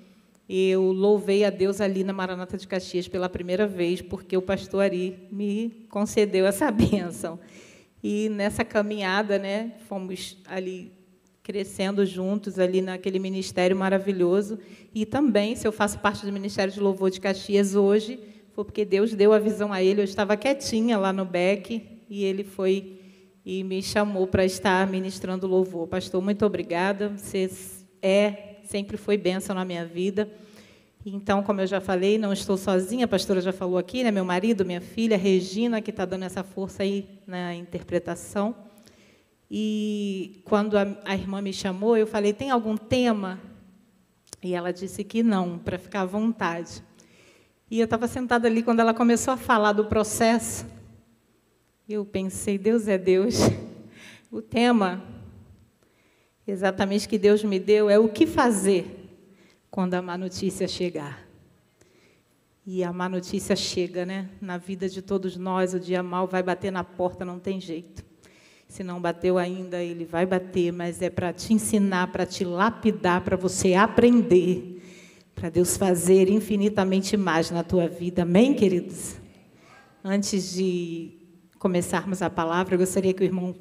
eu louvei a Deus ali na Maranata de Caxias pela primeira vez, porque o pastor Ari me concedeu essa bênção. E nessa caminhada, né, fomos ali crescendo juntos ali naquele ministério maravilhoso. E também, se eu faço parte do Ministério de Louvor de Caxias hoje, foi porque Deus deu a visão a ele. Eu estava quietinha lá no BEC e ele foi e me chamou para estar ministrando louvor. Pastor, muito obrigada. Você é, sempre foi bênção na minha vida. Então, como eu já falei, não estou sozinha, a pastora já falou aqui, né? meu marido, minha filha, Regina, que está dando essa força aí na interpretação. E quando a, a irmã me chamou, eu falei: tem algum tema? E ela disse que não, para ficar à vontade. E eu estava sentada ali quando ela começou a falar do processo. Eu pensei: Deus é Deus. O tema, exatamente que Deus me deu, é o que fazer quando a má notícia chegar. E a má notícia chega, né? Na vida de todos nós, o dia mal vai bater na porta, não tem jeito. Se não bateu ainda, ele vai bater, mas é para te ensinar, para te lapidar, para você aprender, para Deus fazer infinitamente mais na tua vida. Amém, queridos? Antes de começarmos a palavra, eu gostaria que o irmão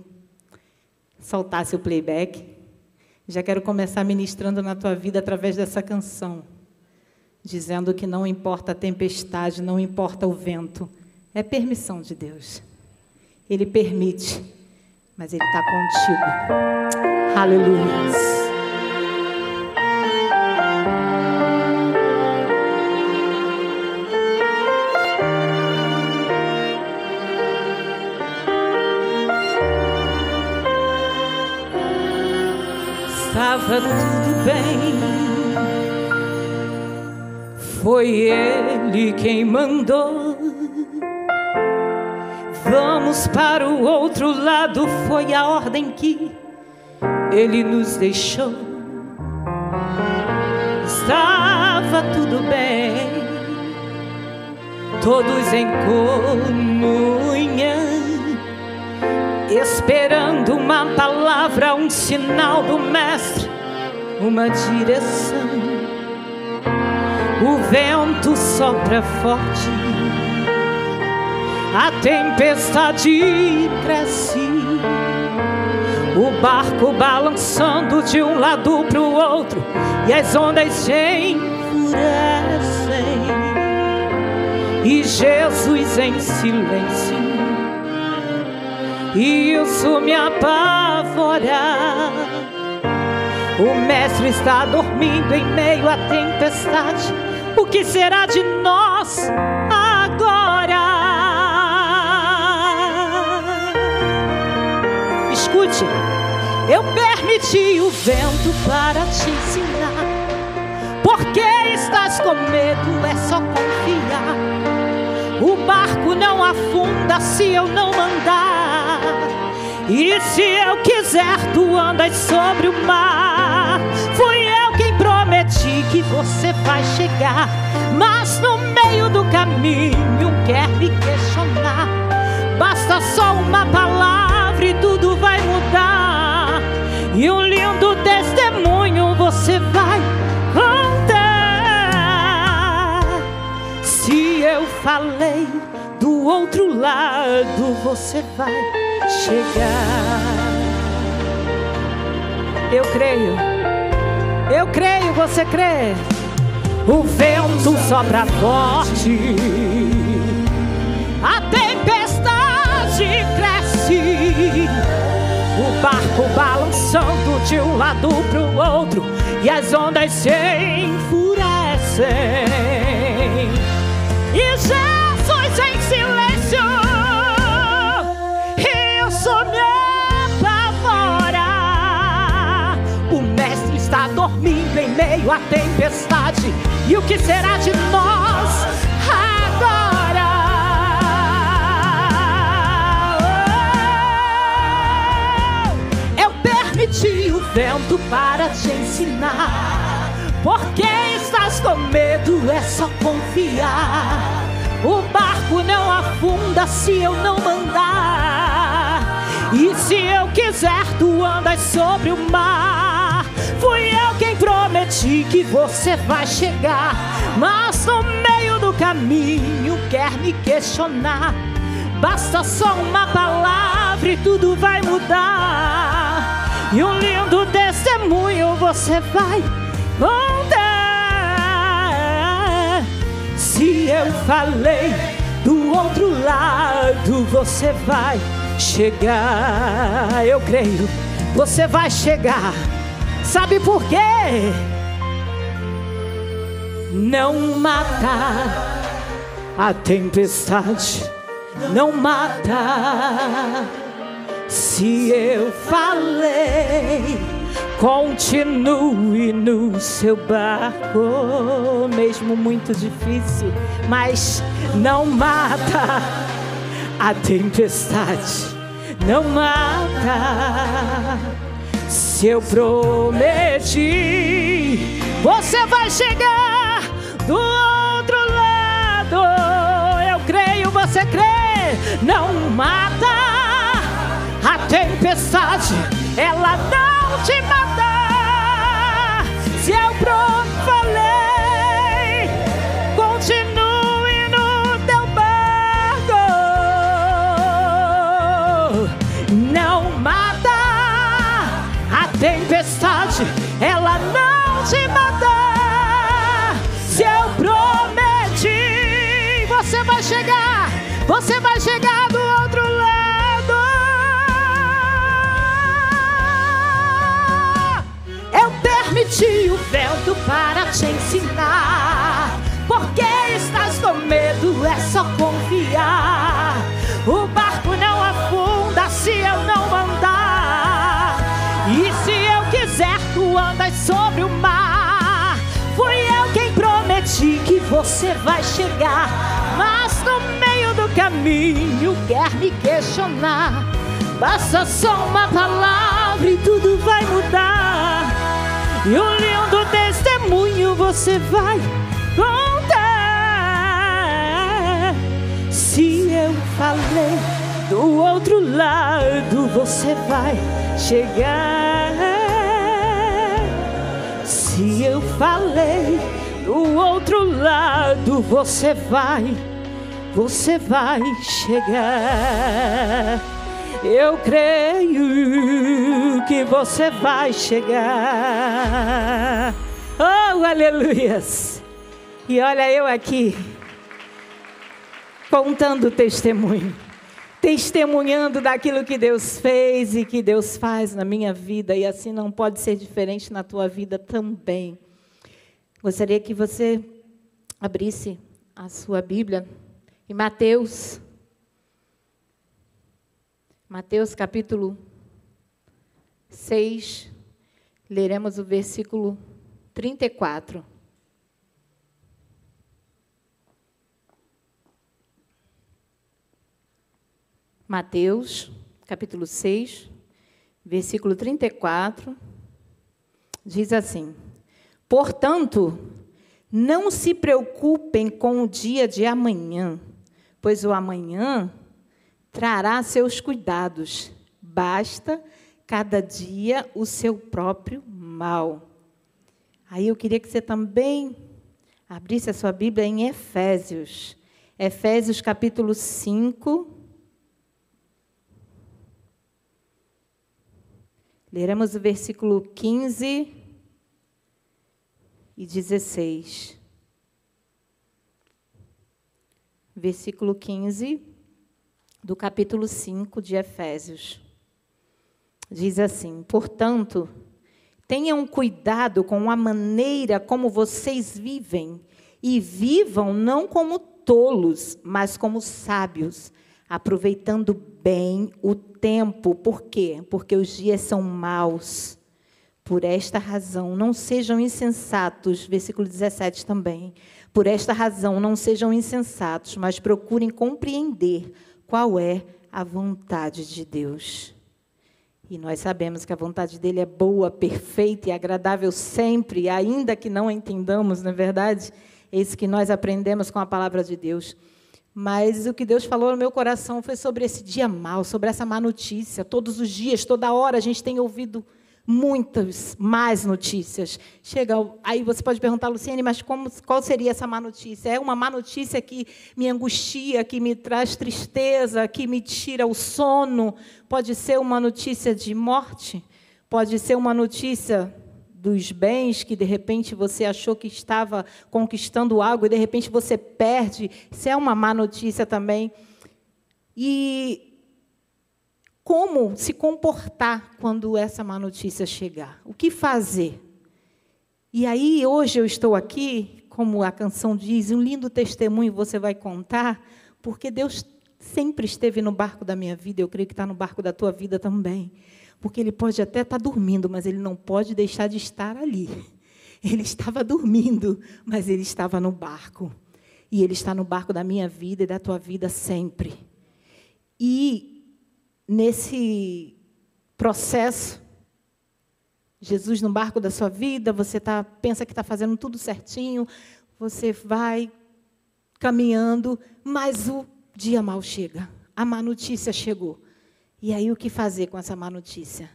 soltasse o playback. Já quero começar ministrando na tua vida através dessa canção, dizendo que não importa a tempestade, não importa o vento, é permissão de Deus. Ele permite, mas Ele está contigo. Aleluia. estava tudo bem. Foi ele quem mandou. Vamos para o outro lado, foi a ordem que ele nos deixou. Estava tudo bem, todos em comunhão esperando uma palavra, um sinal do Mestre, uma direção. O vento sopra forte, a tempestade cresce, o barco balançando de um lado para o outro e as ondas se enfurecem. E Jesus em silêncio isso me apavora. O mestre está dormindo em meio à tempestade. O que será de nós permiti o vento para te ensinar. Porque estás com medo, é só confiar. O barco não afunda se eu não mandar. E se eu quiser, tu andas sobre o mar. Fui eu quem prometi que você vai chegar, mas no meio do caminho quer me questionar. Basta só uma palavra E um lindo testemunho você vai contar. Se eu falei do outro lado, você vai chegar. Eu creio, eu creio, você crê. O vento sopra forte, a tempestade cresce, o barco balançando de um lado pro outro e as ondas se enfurecem. E Jesus em silêncio, eu sou me apavora. O mestre está dormindo em meio à tempestade. E o que será de nós permiti o vento para te ensinar. Porque estás com medo, é só confiar. O barco não afunda se eu não mandar. E se eu quiser, tu andas sobre o mar. Fui eu quem prometi que você vai chegar. Mas no meio do caminho quer me questionar. Basta só uma palavra e tudo vai mudar. E um lindo testemunho você vai contar. Se eu falei do outro lado, você vai chegar. Eu creio, você vai chegar. Sabe por quê? Não mata a tempestade, não mata. Se eu falei, continue no seu barco, mesmo muito difícil, mas não mata a tempestade, não mata. Se eu prometi, você vai chegar do outro lado. Eu creio, você crê, não mata a tempestade, ela não te mata. Se eu falei, continue no teu barco. Não mata a tempestade, ela não te mata. Se eu prometi, você vai chegar, você o para te ensinar. Porque estás com medo, é só confiar. O barco não afunda se eu não mandar. E se eu quiser, tu andas sobre o mar. Fui eu quem prometi que você vai chegar. Mas no meio do caminho quer me questionar. Basta só uma palavra e tudo vai mudar. E um lindo testemunho você vai contar. Se eu falei do outro lado, você vai chegar. Se eu falei do outro lado, você vai, você vai chegar. Eu creio que você vai chegar. Oh, aleluias! E olha eu aqui, contando testemunho, testemunhando daquilo que Deus fez e que Deus faz na minha vida, e assim não pode ser diferente na tua vida também. Gostaria que você abrisse a sua Bíblia em Mateus. Mateus capítulo 6, leremos o versículo 34. Mateus, capítulo 6, versículo 34, diz assim: Portanto, não se preocupem com o dia de amanhã, pois o amanhã trará seus cuidados. Basta cada dia o seu próprio mal. Aí eu queria que você também abrisse a sua Bíblia em Efésios. Efésios capítulo 5. Leremos o versículo 15 e 16. Versículo 15 do capítulo 5 de Efésios. Diz assim: Portanto, tenham cuidado com a maneira como vocês vivem, e vivam não como tolos, mas como sábios, aproveitando bem o tempo. Por quê? Porque os dias são maus. Por esta razão, não sejam insensatos, versículo 17 também. Por esta razão, não sejam insensatos, mas procurem compreender qual é a vontade de Deus. E nós sabemos que a vontade dele é boa, perfeita e agradável sempre, ainda que não entendamos, não é verdade? É isso que nós aprendemos com a palavra de Deus. Mas o que Deus falou no meu coração foi sobre esse dia mal, sobre essa má notícia. Todos os dias, toda hora, a gente tem ouvido muitas más notícias. Chega, aí você pode perguntar, Luciane, mas como, qual seria essa má notícia? É uma má notícia que me angustia, que me traz tristeza, que me tira o sono. Pode ser uma notícia de morte, pode ser uma notícia dos bens que de repente você achou que estava conquistando algo e de repente você perde. Isso é uma má notícia também. E como se comportar quando essa má notícia chegar? O que fazer? E aí, hoje eu estou aqui, como a canção diz, um lindo testemunho você vai contar, porque Deus sempre esteve no barco da minha vida, eu creio que está no barco da tua vida também. Porque Ele pode até estar dormindo, mas Ele não pode deixar de estar ali. Ele estava dormindo, mas Ele estava no barco. E Ele está no barco da minha vida e da tua vida sempre. E nesse processo, Jesus no barco da sua vida, você tá, pensa que está fazendo tudo certinho, você vai caminhando, mas o dia mal chega, a má notícia chegou. E aí o que fazer com essa má notícia?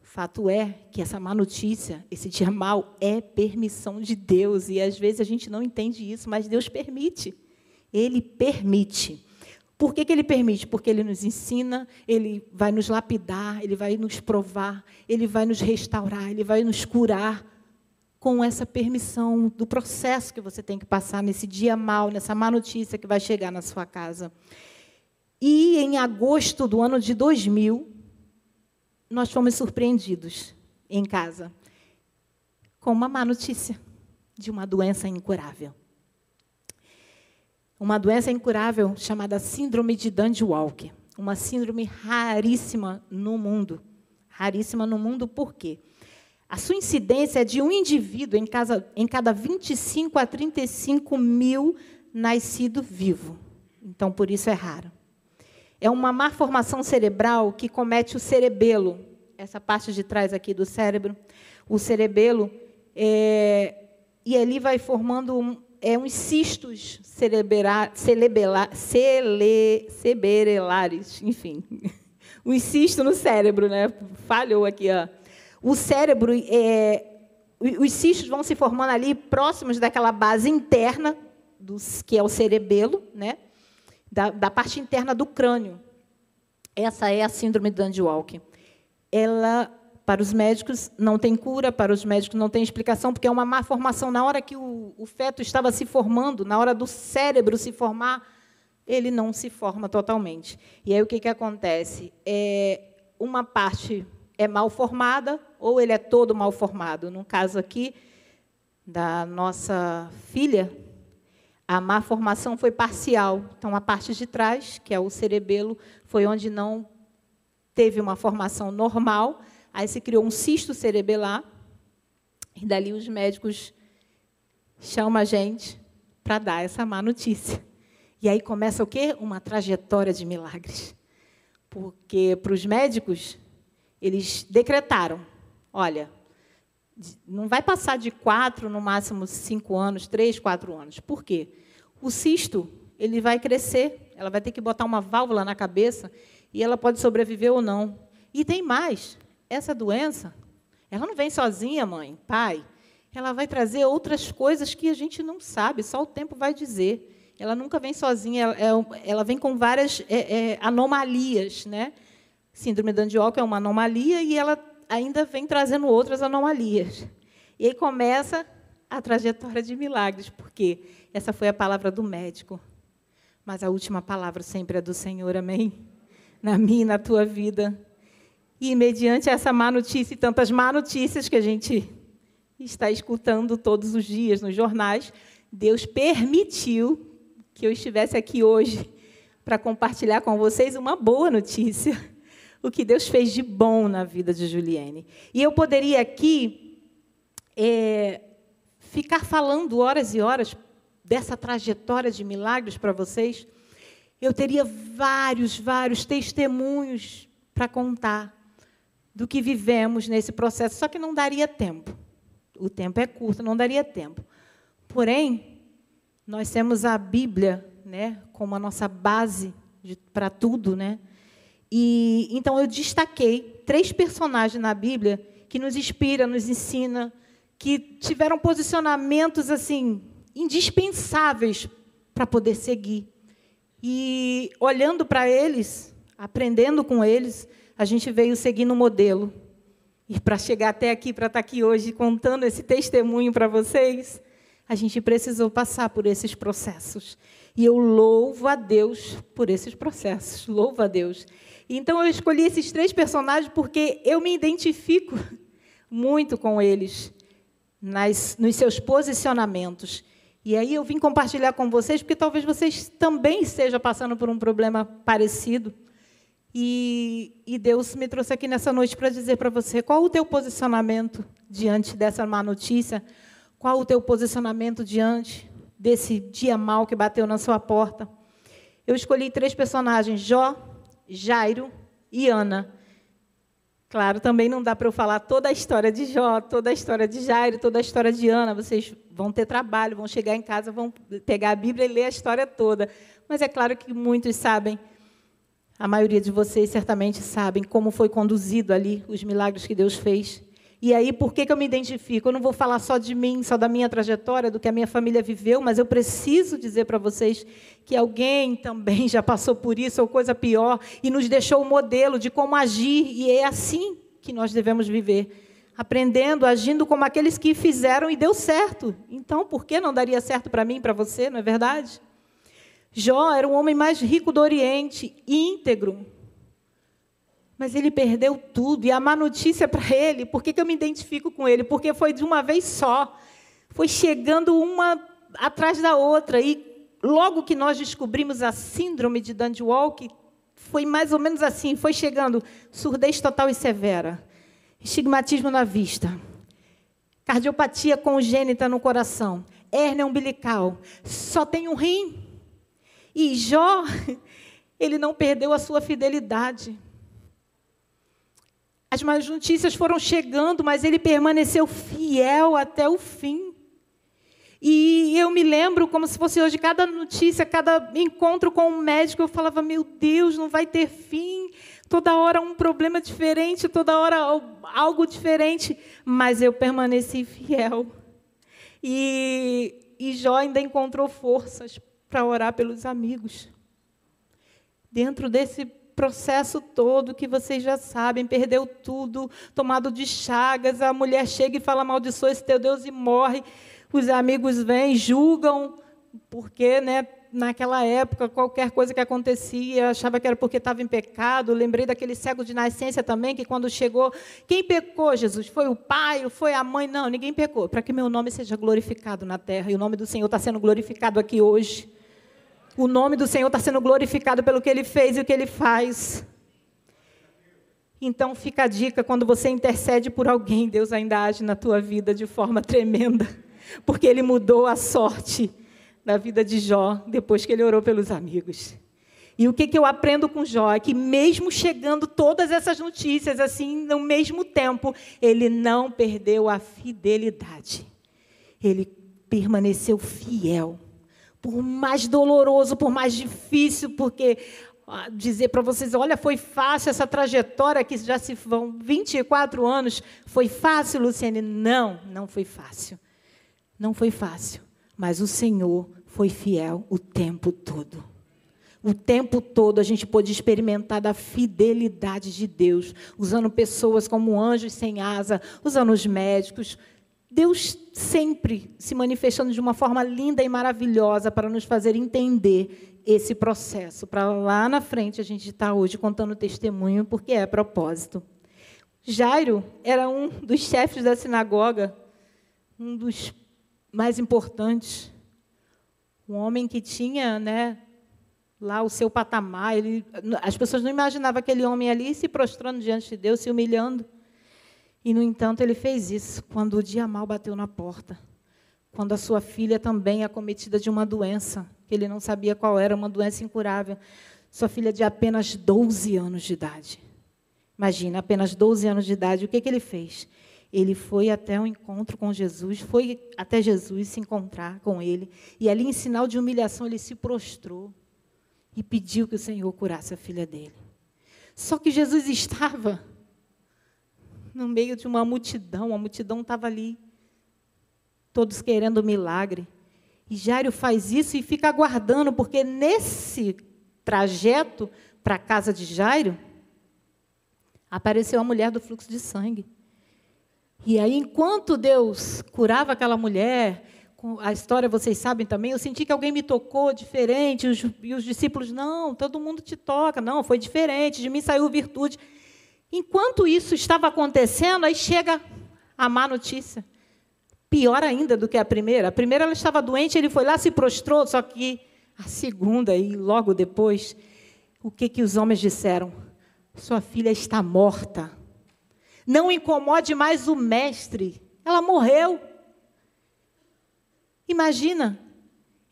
Fato é que essa má notícia, esse dia mal, é permissão de Deus. E às vezes a gente não entende isso, mas Deus permite. Ele permite. Por que, que ele permite? Porque ele nos ensina, ele vai nos lapidar, ele vai nos provar, ele vai nos restaurar, ele vai nos curar com essa permissão do processo que você tem que passar nesse dia mal, nessa má notícia que vai chegar na sua casa. E em agosto do ano de 2000, nós fomos surpreendidos em casa com uma má notícia de uma doença incurável uma doença incurável chamada Síndrome de Dandy-Walker. Uma síndrome raríssima no mundo. Raríssima no mundo por quê? A sua incidência é de um indivíduo em, casa, em cada 25 a 35 mil nascido vivo. Então, por isso é raro. É uma má formação cerebral que comete o cerebelo, essa parte de trás aqui do cérebro, o cerebelo, é, e ali vai formando é, uns cistos cerebelares, enfim. Um cisto no cérebro, né? Falhou aqui, ó. O cérebro, é, os cistos vão se formando ali próximos daquela base interna, dos, que é o cerebelo, né? Da, da parte interna do crânio. Essa é a síndrome de Dandy-Walker. Ela para os médicos não tem cura, para os médicos não tem explicação, porque é uma má formação. Na hora que o, o feto estava se formando, na hora do cérebro se formar, ele não se forma totalmente. E aí o que, que acontece? É, uma parte é mal formada, ou ele é todo mal formado. No caso aqui da nossa filha, a má formação foi parcial. Então, a parte de trás, que é o cerebelo, foi onde não teve uma formação normal, Aí se criou um cisto cerebelar, e dali os médicos chamam a gente para dar essa má notícia. E aí começa o quê? Uma trajetória de milagres. Porque para os médicos, eles decretaram: olha, não vai passar de quatro, no máximo cinco anos, três, quatro anos. Por quê? O cisto ele vai crescer, ela vai ter que botar uma válvula na cabeça e ela pode sobreviver ou não. E tem mais, essa doença, ela não vem sozinha, mãe, pai. Ela vai trazer outras coisas que a gente não sabe, só o tempo vai dizer. Ela nunca vem sozinha, ela, é vem com várias é, é, anomalias, né? Síndrome de Andioca é uma anomalia e ela ainda vem trazendo outras anomalias. E aí começa a trajetória de milagres, porque essa foi a palavra do médico. Mas a última palavra sempre é do Senhor, amém? Na minha e na tua vida. E mediante essa má notícia e tantas má notícias que a gente está escutando todos os dias nos jornais, Deus permitiu que eu estivesse aqui hoje para compartilhar com vocês uma boa notícia o que Deus fez de bom na vida de Juliane. E eu poderia aqui é, ficar falando horas e horas dessa trajetória de milagres para vocês. Eu teria vários, vários testemunhos para contar do que vivemos nesse processo, só que não daria tempo. O tempo é curto, não daria tempo. Porém, nós temos a Bíblia, né, como a nossa base para tudo, né? E então eu destaquei três personagens na Bíblia que nos inspira, nos ensina, que tiveram posicionamentos assim indispensáveis para poder seguir. E olhando para eles, aprendendo com eles, a gente veio seguindo o modelo. E para chegar até aqui, para estar tá aqui hoje contando esse testemunho para vocês, a gente precisou passar por esses processos. E eu louvo a Deus por esses processos. Louvo a Deus. Então eu escolhi esses três personagens porque eu me identifico muito com eles nas, nos seus posicionamentos. E aí eu vim compartilhar com vocês, porque talvez vocês também estejam passando por um problema parecido. E, e Deus me trouxe aqui nessa noite para dizer para você qual o teu posicionamento diante dessa má notícia, qual o teu posicionamento diante desse dia mal que bateu na sua porta. Eu escolhi três personagens: Jó, Jairo e Ana. Claro, também não dá para eu falar toda a história de Jó, toda a história de Jairo, toda a história de Ana. Vocês vão ter trabalho, vão chegar em casa, vão pegar a Bíblia e ler a história toda. Mas é claro que muitos sabem, a maioria de vocês certamente sabem como foi conduzido ali os milagres que Deus fez e aí, por que, que eu me identifico? Eu não vou falar só de mim, só da minha trajetória, do que a minha família viveu, mas eu preciso dizer para vocês que alguém também já passou por isso, ou coisa pior, e nos deixou o um modelo de como agir, e é assim que nós devemos viver. Aprendendo, agindo como aqueles que fizeram e deu certo. Então, por que não daria certo para mim para você, não é verdade? Jó era o homem mais rico do Oriente, íntegro, mas ele perdeu tudo. E a má notícia para ele, por que, que eu me identifico com ele? Porque foi de uma vez só. Foi chegando uma atrás da outra. E logo que nós descobrimos a síndrome de Dandy-Walk, foi mais ou menos assim: foi chegando surdez total e severa, estigmatismo na vista, cardiopatia congênita no coração, hérnia umbilical, só tem um rim. E Jó, ele não perdeu a sua fidelidade. As más notícias foram chegando, mas ele permaneceu fiel até o fim. E eu me lembro como se fosse hoje, cada notícia, cada encontro com um médico, eu falava: meu Deus, não vai ter fim. Toda hora um problema diferente, toda hora algo diferente. Mas eu permaneci fiel. E, e Jó ainda encontrou forças para orar pelos amigos. Dentro desse processo todo que vocês já sabem, perdeu tudo, tomado de chagas, a mulher chega e fala amaldiçoa esse teu Deus e morre. Os amigos vêm, julgam, porque, né, naquela época, qualquer coisa que acontecia, achava que era porque estava em pecado. Lembrei daquele cego de nascença também, que quando chegou, quem pecou, Jesus? Foi o pai, foi a mãe? Não, ninguém pecou. Para que meu nome seja glorificado na terra. E o nome do Senhor está sendo glorificado aqui hoje. O nome do Senhor está sendo glorificado pelo que ele fez e o que ele faz. Então fica a dica, quando você intercede por alguém, Deus ainda age na tua vida de forma tremenda, porque ele mudou a sorte da vida de Jó depois que ele orou pelos amigos. E o que, que eu aprendo com Jó é que, mesmo chegando todas essas notícias, assim, no mesmo tempo, ele não perdeu a fidelidade. Ele permaneceu fiel. Por mais doloroso, por mais difícil, porque dizer para vocês, olha, foi fácil essa trajetória que já se vão 24 anos, foi fácil, Luciane? Não, não foi fácil. Não foi fácil, mas o Senhor foi fiel o tempo todo. O tempo todo a gente pôde experimentar da fidelidade de Deus, usando pessoas como anjos sem asa, usando os médicos. Deus sempre se manifestando de uma forma linda e maravilhosa para nos fazer entender esse processo, para lá na frente a gente estar tá hoje contando testemunho, porque é propósito. Jairo era um dos chefes da sinagoga, um dos mais importantes, um homem que tinha, né, lá o seu patamar. Ele, as pessoas não imaginavam aquele homem ali se prostrando diante de Deus, se humilhando. E, no entanto, ele fez isso quando o dia mal bateu na porta. Quando a sua filha também acometida de uma doença, que ele não sabia qual era, uma doença incurável. Sua filha de apenas 12 anos de idade. Imagina, apenas 12 anos de idade. O que, que ele fez? Ele foi até o um encontro com Jesus, foi até Jesus se encontrar com ele. E ali, em sinal de humilhação, ele se prostrou e pediu que o Senhor curasse a filha dele. Só que Jesus estava no meio de uma multidão, a multidão estava ali, todos querendo milagre. E Jairo faz isso e fica aguardando, porque nesse trajeto para a casa de Jairo, apareceu a mulher do fluxo de sangue. E aí, enquanto Deus curava aquela mulher, a história vocês sabem também, eu senti que alguém me tocou diferente, e os discípulos, não, todo mundo te toca, não, foi diferente, de mim saiu virtude. Enquanto isso estava acontecendo, aí chega a má notícia. Pior ainda do que a primeira. A primeira ela estava doente, ele foi lá, se prostrou, só que a segunda, e logo depois, o que, que os homens disseram? Sua filha está morta. Não incomode mais o mestre. Ela morreu. Imagina,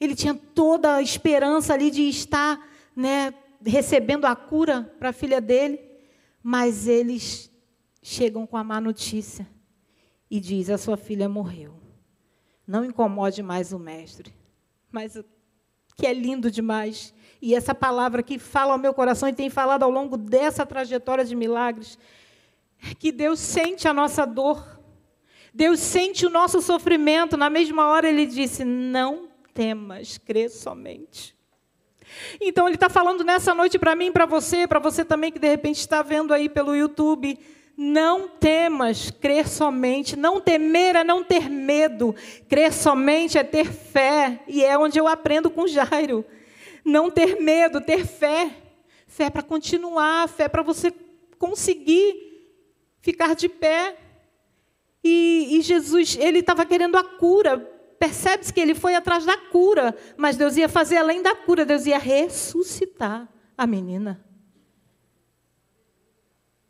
ele tinha toda a esperança ali de estar né, recebendo a cura para a filha dele, mas eles chegam com a má notícia e diz: a sua filha morreu. Não incomode mais o mestre. Mas que é lindo demais. E essa palavra que fala ao meu coração e tem falado ao longo dessa trajetória de milagres, é que Deus sente a nossa dor Deus sente o nosso sofrimento. Na mesma hora, ele disse: Não temas, crê somente. Então, ele está falando nessa noite para mim, para você, para você também que de repente está vendo aí pelo YouTube. Não temas, crer somente. Não temer é não ter medo. Crer somente é ter fé. E é onde eu aprendo com Jairo. Não ter medo, ter fé. Fé para continuar, fé para você conseguir ficar de pé. E, e Jesus, ele estava querendo a cura. Percebe-se que ele foi atrás da cura, mas Deus ia fazer além da cura, Deus ia ressuscitar a menina.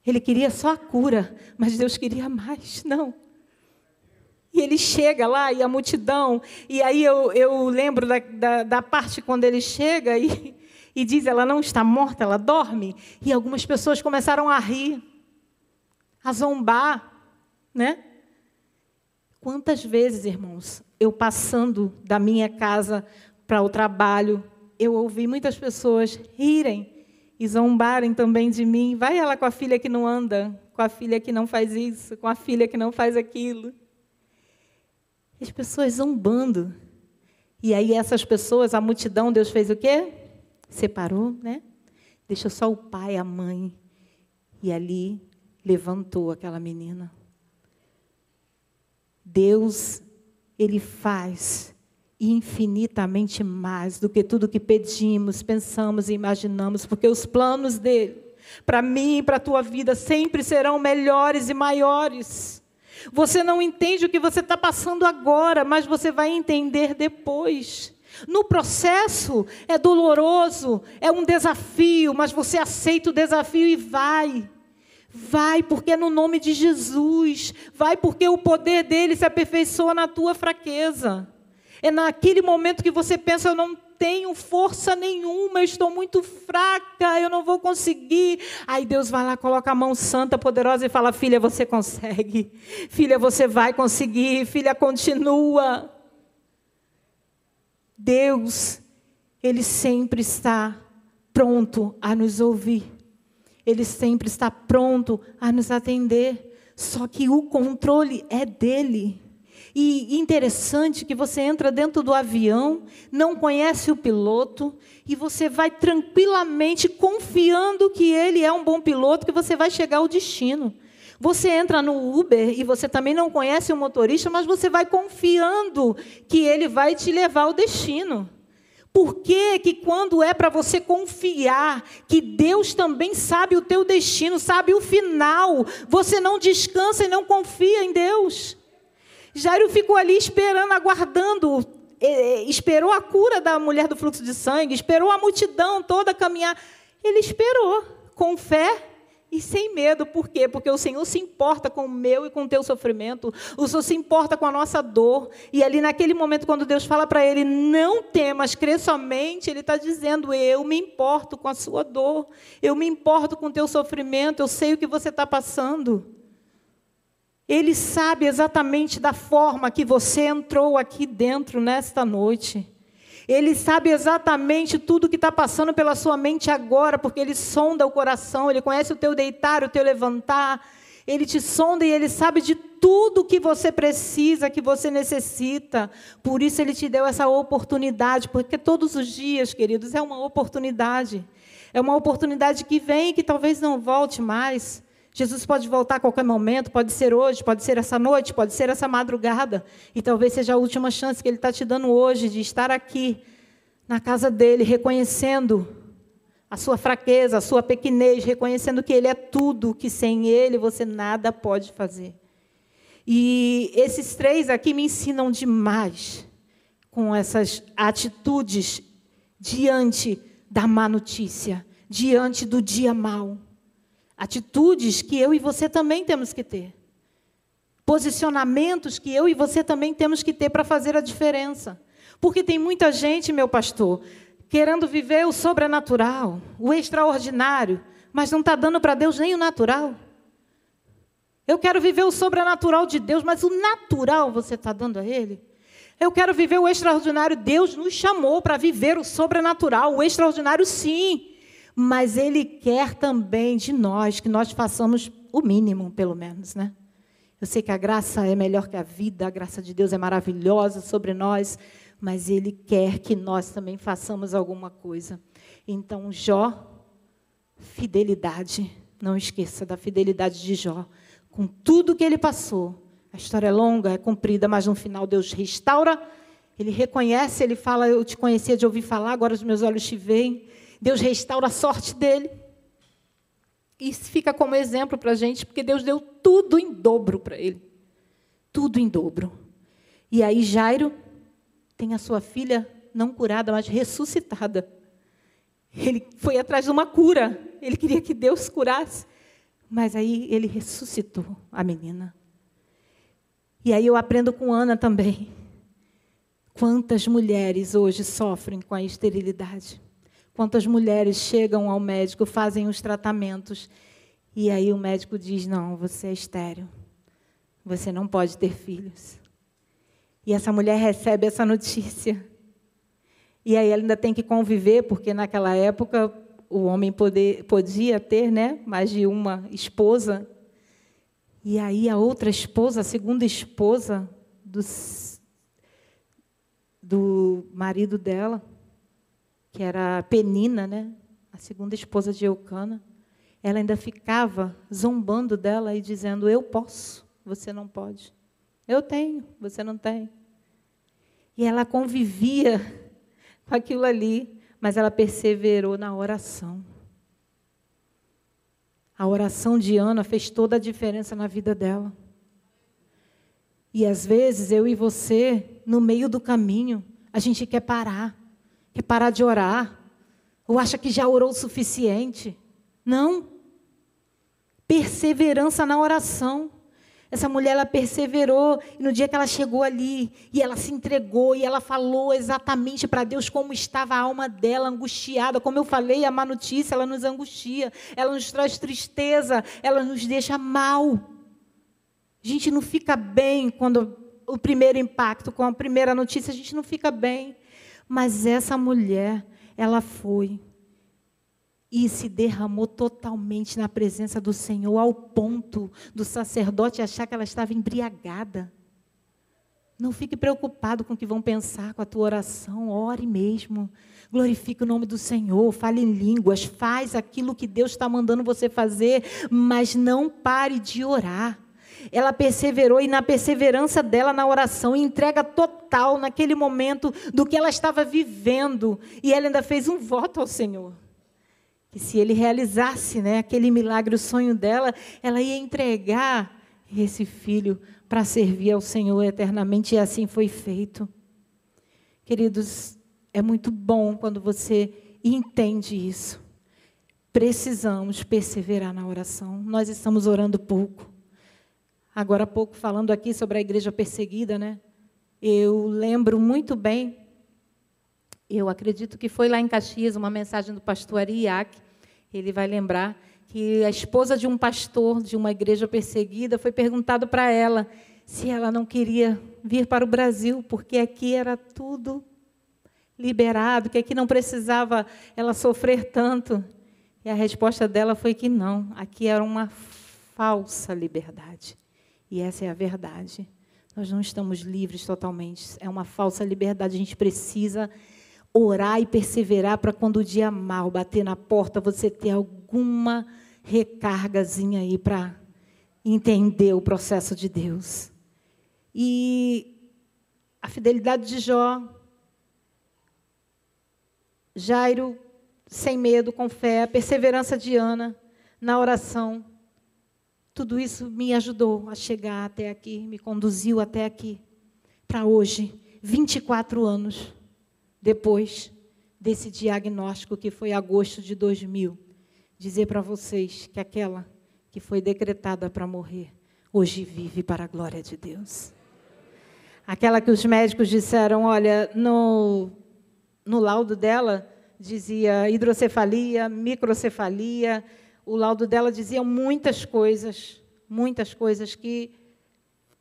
Ele queria só a cura, mas Deus queria mais, não. E ele chega lá e a multidão, e aí eu, eu lembro da, da, da parte quando ele chega e, e diz: ela não está morta, ela dorme. E algumas pessoas começaram a rir, a zombar, né? Quantas vezes, irmãos, eu passando da minha casa para o trabalho, eu ouvi muitas pessoas rirem e zombarem também de mim. Vai ela com a filha que não anda, com a filha que não faz isso, com a filha que não faz aquilo. As pessoas zombando. E aí essas pessoas, a multidão, Deus fez o quê? Separou, né? Deixou só o pai, a mãe. E ali levantou aquela menina. Deus, Ele faz infinitamente mais do que tudo que pedimos, pensamos e imaginamos, porque os planos dele, para mim e para a tua vida, sempre serão melhores e maiores. Você não entende o que você está passando agora, mas você vai entender depois. No processo é doloroso, é um desafio, mas você aceita o desafio e vai. Vai, porque é no nome de Jesus. Vai, porque o poder dele se aperfeiçoa na tua fraqueza. É naquele momento que você pensa, eu não tenho força nenhuma, eu estou muito fraca, eu não vou conseguir. Aí Deus vai lá, coloca a mão santa, poderosa e fala: Filha, você consegue. Filha, você vai conseguir. Filha, continua. Deus, Ele sempre está pronto a nos ouvir. Ele sempre está pronto a nos atender. Só que o controle é dele. E interessante que você entra dentro do avião, não conhece o piloto, e você vai tranquilamente confiando que ele é um bom piloto, que você vai chegar ao destino. Você entra no Uber e você também não conhece o motorista, mas você vai confiando que ele vai te levar ao destino. Por que, que quando é para você confiar que Deus também sabe o teu destino, sabe o final, você não descansa e não confia em Deus? Jairo ficou ali esperando, aguardando, esperou a cura da mulher do fluxo de sangue, esperou a multidão toda caminhar. Ele esperou com fé e sem medo. Por quê? Porque o Senhor se importa com o meu e com o teu sofrimento. O Senhor se importa com a nossa dor. E ali naquele momento, quando Deus fala para ele, não temas, crê somente, ele está dizendo, eu me importo com a sua dor. Eu me importo com o teu sofrimento. Eu sei o que você está passando. Ele sabe exatamente da forma que você entrou aqui dentro nesta noite. Ele sabe exatamente tudo que está passando pela sua mente agora, porque ele sonda o coração, ele conhece o teu deitar, o teu levantar. Ele te sonda e ele sabe de tudo que você precisa, que você necessita. Por isso ele te deu essa oportunidade, porque todos os dias, queridos, é uma oportunidade. É uma oportunidade que vem e que talvez não volte mais. Jesus pode voltar a qualquer momento, pode ser hoje, pode ser essa noite, pode ser essa madrugada. E talvez seja a última chance que Ele está te dando hoje de estar aqui, na casa dele, reconhecendo a sua fraqueza, a sua pequenez, reconhecendo que Ele é tudo, que sem Ele você nada pode fazer. E esses três aqui me ensinam demais com essas atitudes diante da má notícia, diante do dia mau. Atitudes que eu e você também temos que ter. Posicionamentos que eu e você também temos que ter para fazer a diferença. Porque tem muita gente, meu pastor, querendo viver o sobrenatural, o extraordinário, mas não está dando para Deus nem o natural. Eu quero viver o sobrenatural de Deus, mas o natural você está dando a Ele? Eu quero viver o extraordinário. Deus nos chamou para viver o sobrenatural, o extraordinário, sim mas Ele quer também de nós que nós façamos o mínimo, pelo menos, né? Eu sei que a graça é melhor que a vida, a graça de Deus é maravilhosa sobre nós, mas Ele quer que nós também façamos alguma coisa. Então, Jó, fidelidade, não esqueça da fidelidade de Jó, com tudo que ele passou. A história é longa, é comprida, mas no final Deus restaura, ele reconhece, ele fala: Eu te conhecia de ouvir falar, agora os meus olhos te veem. Deus restaura a sorte dele. Isso fica como exemplo para a gente, porque Deus deu tudo em dobro para ele. Tudo em dobro. E aí Jairo tem a sua filha não curada, mas ressuscitada. Ele foi atrás de uma cura. Ele queria que Deus curasse. Mas aí ele ressuscitou a menina. E aí eu aprendo com Ana também. Quantas mulheres hoje sofrem com a esterilidade? Quantas mulheres chegam ao médico, fazem os tratamentos, e aí o médico diz: Não, você é estéreo. Você não pode ter filhos. E essa mulher recebe essa notícia. E aí ela ainda tem que conviver, porque naquela época o homem poder, podia ter né, mais de uma esposa. E aí a outra esposa, a segunda esposa do, do marido dela, que era Penina, né? a segunda esposa de Eucana, ela ainda ficava zombando dela e dizendo: Eu posso, você não pode. Eu tenho, você não tem. E ela convivia com aquilo ali, mas ela perseverou na oração. A oração de Ana fez toda a diferença na vida dela. E às vezes eu e você, no meio do caminho, a gente quer parar quer parar de orar, ou acha que já orou o suficiente. Não. Perseverança na oração. Essa mulher ela perseverou e no dia que ela chegou ali e ela se entregou e ela falou exatamente para Deus como estava a alma dela angustiada. Como eu falei, a má notícia ela nos angustia, ela nos traz tristeza, ela nos deixa mal. A gente não fica bem quando o primeiro impacto, com a primeira notícia, a gente não fica bem. Mas essa mulher, ela foi e se derramou totalmente na presença do Senhor, ao ponto do sacerdote achar que ela estava embriagada. Não fique preocupado com o que vão pensar com a tua oração, ore mesmo. Glorifique o nome do Senhor, fale em línguas, faz aquilo que Deus está mandando você fazer, mas não pare de orar. Ela perseverou e na perseverança dela na oração, entrega total naquele momento do que ela estava vivendo, e ela ainda fez um voto ao Senhor que se ele realizasse né, aquele milagre, o sonho dela, ela ia entregar esse filho para servir ao Senhor eternamente, e assim foi feito. Queridos, é muito bom quando você entende isso. Precisamos perseverar na oração. Nós estamos orando pouco. Agora há pouco, falando aqui sobre a igreja perseguida, né? Eu lembro muito bem, eu acredito que foi lá em Caxias, uma mensagem do pastor Ariac, ele vai lembrar que a esposa de um pastor de uma igreja perseguida foi perguntado para ela se ela não queria vir para o Brasil, porque aqui era tudo liberado, que aqui não precisava ela sofrer tanto. E a resposta dela foi que não, aqui era uma falsa liberdade. E essa é a verdade. Nós não estamos livres totalmente, é uma falsa liberdade. A gente precisa orar e perseverar para quando o dia mal bater na porta, você ter alguma recargazinha aí para entender o processo de Deus. E a fidelidade de Jó, Jairo, sem medo, com fé, a perseverança de Ana na oração, tudo isso me ajudou a chegar até aqui, me conduziu até aqui, para hoje, 24 anos depois desse diagnóstico que foi agosto de 2000, dizer para vocês que aquela que foi decretada para morrer, hoje vive para a glória de Deus. Aquela que os médicos disseram, olha, no, no laudo dela dizia hidrocefalia, microcefalia, o laudo dela dizia muitas coisas, muitas coisas que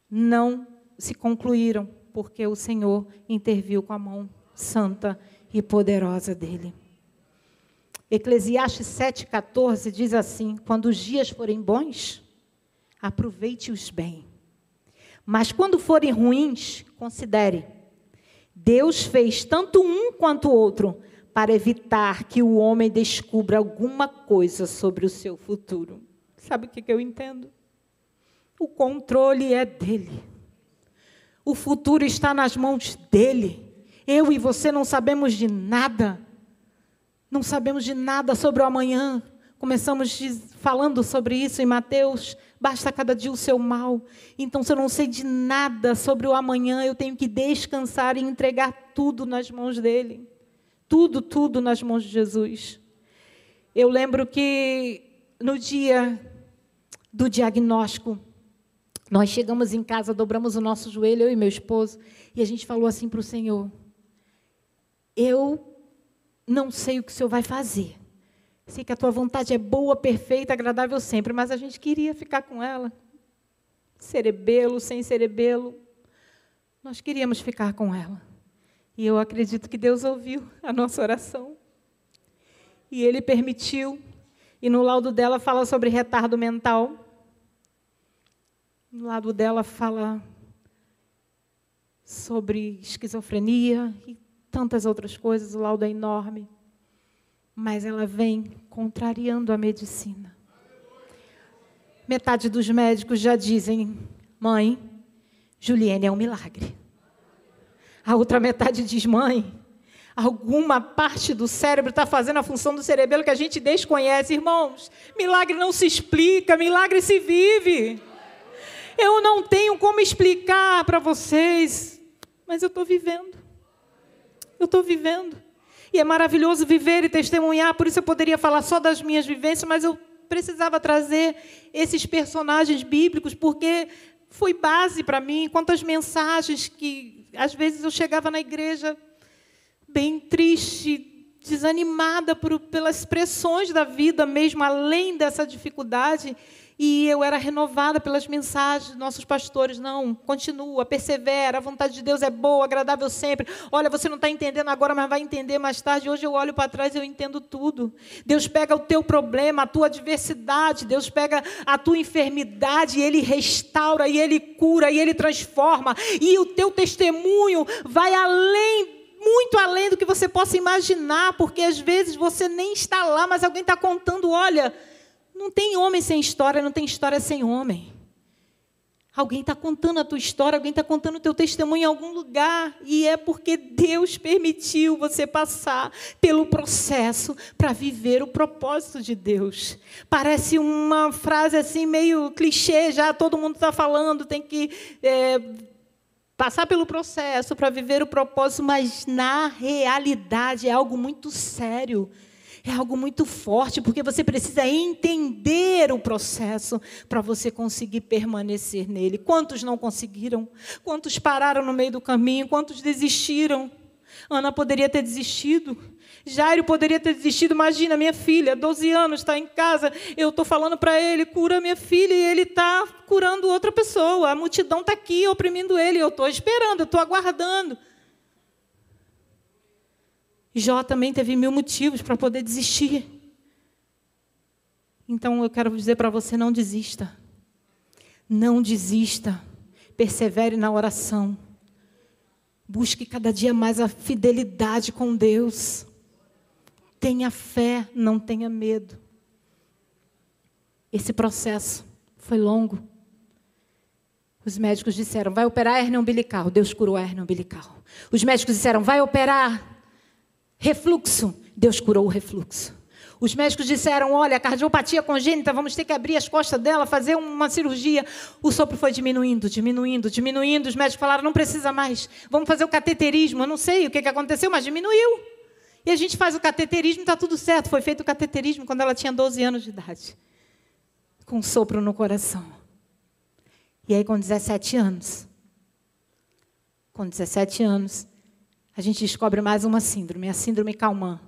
não se concluíram, porque o Senhor interviu com a mão santa e poderosa dele. Eclesiastes 7,14 diz assim: Quando os dias forem bons, aproveite-os bem. Mas quando forem ruins, considere. Deus fez tanto um quanto o outro para evitar que o homem descubra alguma coisa sobre o seu futuro. Sabe o que eu entendo? O controle é dele. O futuro está nas mãos dele. Eu e você não sabemos de nada. Não sabemos de nada sobre o amanhã. Começamos falando sobre isso em Mateus. Basta cada dia o seu mal. Então, se eu não sei de nada sobre o amanhã, eu tenho que descansar e entregar tudo nas mãos dele. Tudo, tudo nas mãos de Jesus. Eu lembro que no dia do diagnóstico, nós chegamos em casa, dobramos o nosso joelho, eu e meu esposo, e a gente falou assim para o Senhor: eu não sei o que o Senhor vai fazer. Sei que a tua vontade é boa, perfeita, agradável sempre, mas a gente queria ficar com ela. Cerebelo, sem cerebelo. Nós queríamos ficar com ela. E eu acredito que Deus ouviu a nossa oração. E Ele permitiu. E no laudo dela fala sobre retardo mental. No lado dela fala sobre esquizofrenia e tantas outras coisas, o laudo é enorme. Mas ela vem contrariando a medicina. Metade dos médicos já dizem, mãe, Juliane é um milagre. A outra metade diz, mãe, alguma parte do cérebro está fazendo a função do cerebelo que a gente desconhece. Irmãos, milagre não se explica, milagre se vive. Eu não tenho como explicar para vocês, mas eu estou vivendo. Eu estou vivendo. E é maravilhoso viver e testemunhar, por isso eu poderia falar só das minhas vivências, mas eu precisava trazer esses personagens bíblicos, porque foi base para mim. Quantas mensagens que, às vezes, eu chegava na igreja bem triste, desanimada por, pelas pressões da vida, mesmo além dessa dificuldade. E eu era renovada pelas mensagens dos nossos pastores. Não, continua, persevera, a vontade de Deus é boa, agradável sempre. Olha, você não está entendendo agora, mas vai entender mais tarde. Hoje eu olho para trás e eu entendo tudo. Deus pega o teu problema, a tua adversidade, Deus pega a tua enfermidade e Ele restaura, e Ele cura, e Ele transforma. E o teu testemunho vai além muito além do que você possa imaginar, porque às vezes você nem está lá, mas alguém está contando: olha, não tem homem sem história, não tem história sem homem. Alguém está contando a tua história, alguém está contando o teu testemunho em algum lugar, e é porque Deus permitiu você passar pelo processo para viver o propósito de Deus. Parece uma frase assim meio clichê, já todo mundo está falando, tem que é, passar pelo processo para viver o propósito, mas na realidade é algo muito sério. É algo muito forte, porque você precisa entender o processo para você conseguir permanecer nele. Quantos não conseguiram? Quantos pararam no meio do caminho? Quantos desistiram? Ana poderia ter desistido. Jairo poderia ter desistido. Imagina, minha filha, 12 anos, está em casa. Eu estou falando para ele, cura minha filha, e ele está curando outra pessoa. A multidão está aqui oprimindo ele. Eu estou esperando, eu estou aguardando. Jó também teve mil motivos para poder desistir. Então eu quero dizer para você: não desista. Não desista. Persevere na oração. Busque cada dia mais a fidelidade com Deus. Tenha fé, não tenha medo. Esse processo foi longo. Os médicos disseram: vai operar a hernia umbilical. Deus curou a hernia umbilical. Os médicos disseram: vai operar Refluxo, Deus curou o refluxo. Os médicos disseram: olha, cardiopatia congênita, vamos ter que abrir as costas dela, fazer uma cirurgia. O sopro foi diminuindo, diminuindo, diminuindo. Os médicos falaram: não precisa mais, vamos fazer o cateterismo. Eu não sei o que aconteceu, mas diminuiu. E a gente faz o cateterismo e está tudo certo. Foi feito o cateterismo quando ela tinha 12 anos de idade, com um sopro no coração. E aí, com 17 anos, com 17 anos, a gente descobre mais uma síndrome, a síndrome Calman.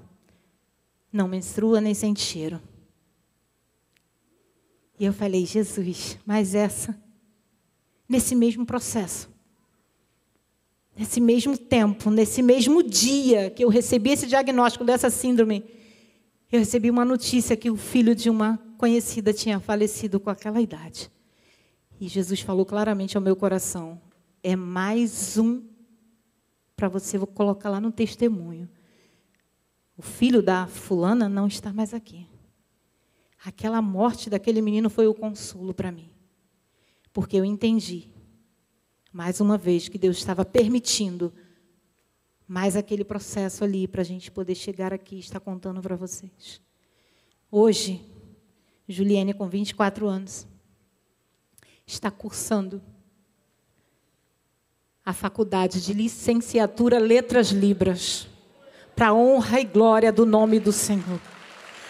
Não menstrua nem sente cheiro. E eu falei, Jesus, mas essa, nesse mesmo processo, nesse mesmo tempo, nesse mesmo dia que eu recebi esse diagnóstico dessa síndrome, eu recebi uma notícia que o filho de uma conhecida tinha falecido com aquela idade. E Jesus falou claramente ao meu coração: é mais um para você colocar lá no testemunho. O filho da fulana não está mais aqui. Aquela morte daquele menino foi o consolo para mim. Porque eu entendi, mais uma vez, que Deus estava permitindo mais aquele processo ali para a gente poder chegar aqui e estar contando para vocês. Hoje, Juliane, com 24 anos, está cursando a faculdade de licenciatura Letras Libras, para honra e glória do nome do Senhor.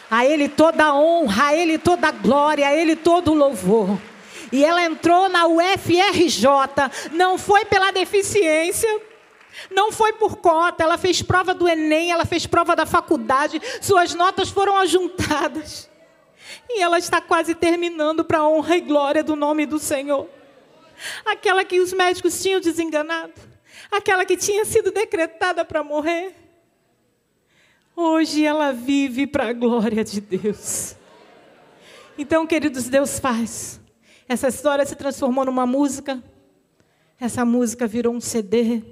A Ele toda a honra, a Ele toda a glória, a Ele todo o louvor. E ela entrou na UFRJ, não foi pela deficiência, não foi por cota, ela fez prova do Enem, ela fez prova da faculdade, suas notas foram ajuntadas. E ela está quase terminando para honra e glória do nome do Senhor aquela que os médicos tinham desenganado, aquela que tinha sido decretada para morrer. Hoje ela vive para a glória de Deus. Então, queridos, Deus faz. Essa história se transformou numa música. Essa música virou um CD.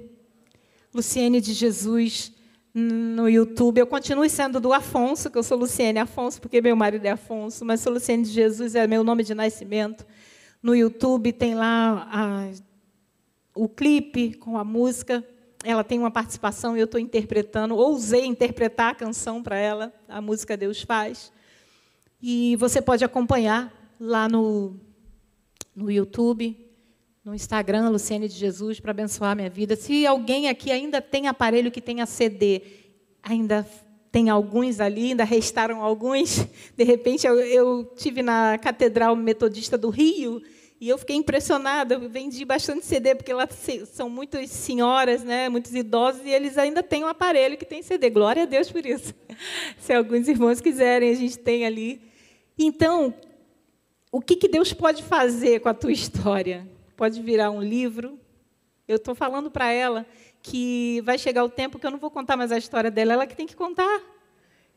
Luciene de Jesus no YouTube. Eu continuo sendo do Afonso, que eu sou Luciene Afonso, porque meu marido é Afonso, mas sou Luciene de Jesus, é meu nome de nascimento. No YouTube tem lá a, o clipe com a música. Ela tem uma participação e eu estou interpretando. Ousei interpretar a canção para ela, a música Deus Faz. E você pode acompanhar lá no, no YouTube, no Instagram, Luciene de Jesus, para abençoar a minha vida. Se alguém aqui ainda tem aparelho que tenha CD, ainda tem alguns ali, ainda restaram alguns. De repente, eu, eu tive na Catedral Metodista do Rio E eu fiquei impressionada, eu vendi bastante CD, porque lá são muitas senhoras, né, muitos idosos, e eles ainda têm um aparelho que tem CD. Glória a Deus por isso. Se alguns irmãos quiserem, a gente tem ali. Então, o que, que Deus pode fazer com a tua história? Pode virar um livro. Eu estou falando para ela que vai chegar o tempo que eu não vou contar mais a história dela, ela que tem que contar.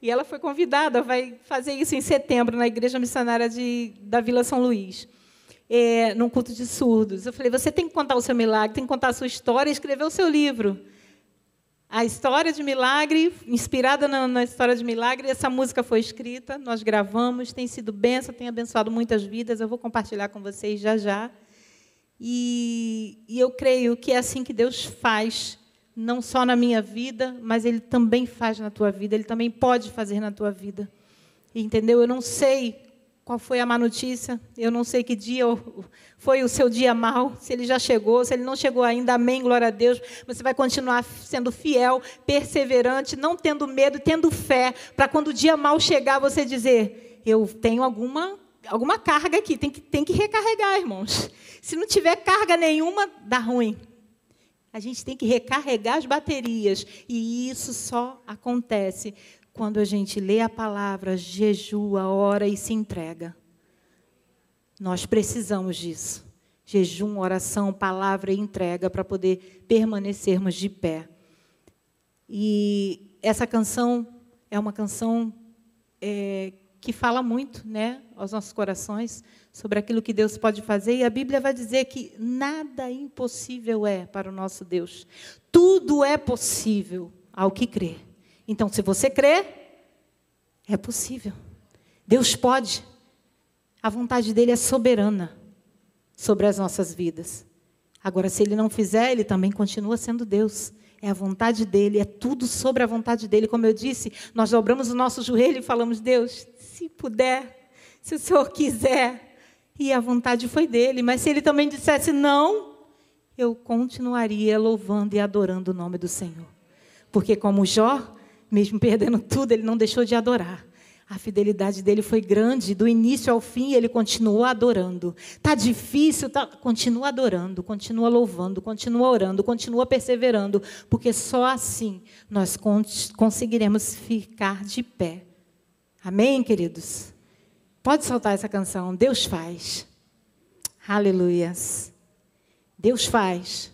E ela foi convidada, vai fazer isso em setembro, na Igreja Missionária de, da Vila São Luís é, num culto de surdos. Eu falei: você tem que contar o seu milagre, tem que contar a sua história e escrever o seu livro. A história de milagre, inspirada na, na, história de milagre, essa música foi escrita, nós gravamos, tem sido benção, tem abençoado muitas vidas. Eu vou compartilhar com vocês já já. E, e eu creio que é assim que Deus faz, não só na minha vida, mas Ele também faz na tua vida, Ele também pode fazer na tua vida. Entendeu? Eu não sei qual foi a má notícia? Eu não sei que dia foi o seu dia mal, se ele já chegou, se ele não chegou ainda, amém, glória a Deus. Você vai continuar sendo fiel, perseverante, não tendo medo, tendo fé, para quando o dia mal chegar, você dizer: Eu tenho alguma, alguma carga aqui, tem que, tem que recarregar, irmãos. Se não tiver carga nenhuma, dá ruim. A gente tem que recarregar as baterias, e isso só acontece quando a gente lê a palavra, jejua, ora e se entrega. Nós precisamos disso. Jejum, oração, palavra e entrega para poder permanecermos de pé. E essa canção é uma canção é, que fala muito né, aos nossos corações sobre aquilo que Deus pode fazer. E a Bíblia vai dizer que nada impossível é para o nosso Deus. Tudo é possível ao que crer. Então, se você crê, é possível. Deus pode. A vontade dele é soberana sobre as nossas vidas. Agora, se ele não fizer, ele também continua sendo Deus. É a vontade dele, é tudo sobre a vontade dele. Como eu disse, nós dobramos o nosso joelho e falamos: Deus, se puder, se o Senhor quiser. E a vontade foi dele. Mas se ele também dissesse não, eu continuaria louvando e adorando o nome do Senhor. Porque, como Jó, mesmo perdendo tudo, ele não deixou de adorar. A fidelidade dele foi grande, do início ao fim ele continuou adorando. Tá difícil, tá, continua adorando, continua louvando, continua orando, continua perseverando, porque só assim nós conseguiremos ficar de pé. Amém, queridos. Pode soltar essa canção. Deus faz. Aleluias. Deus faz.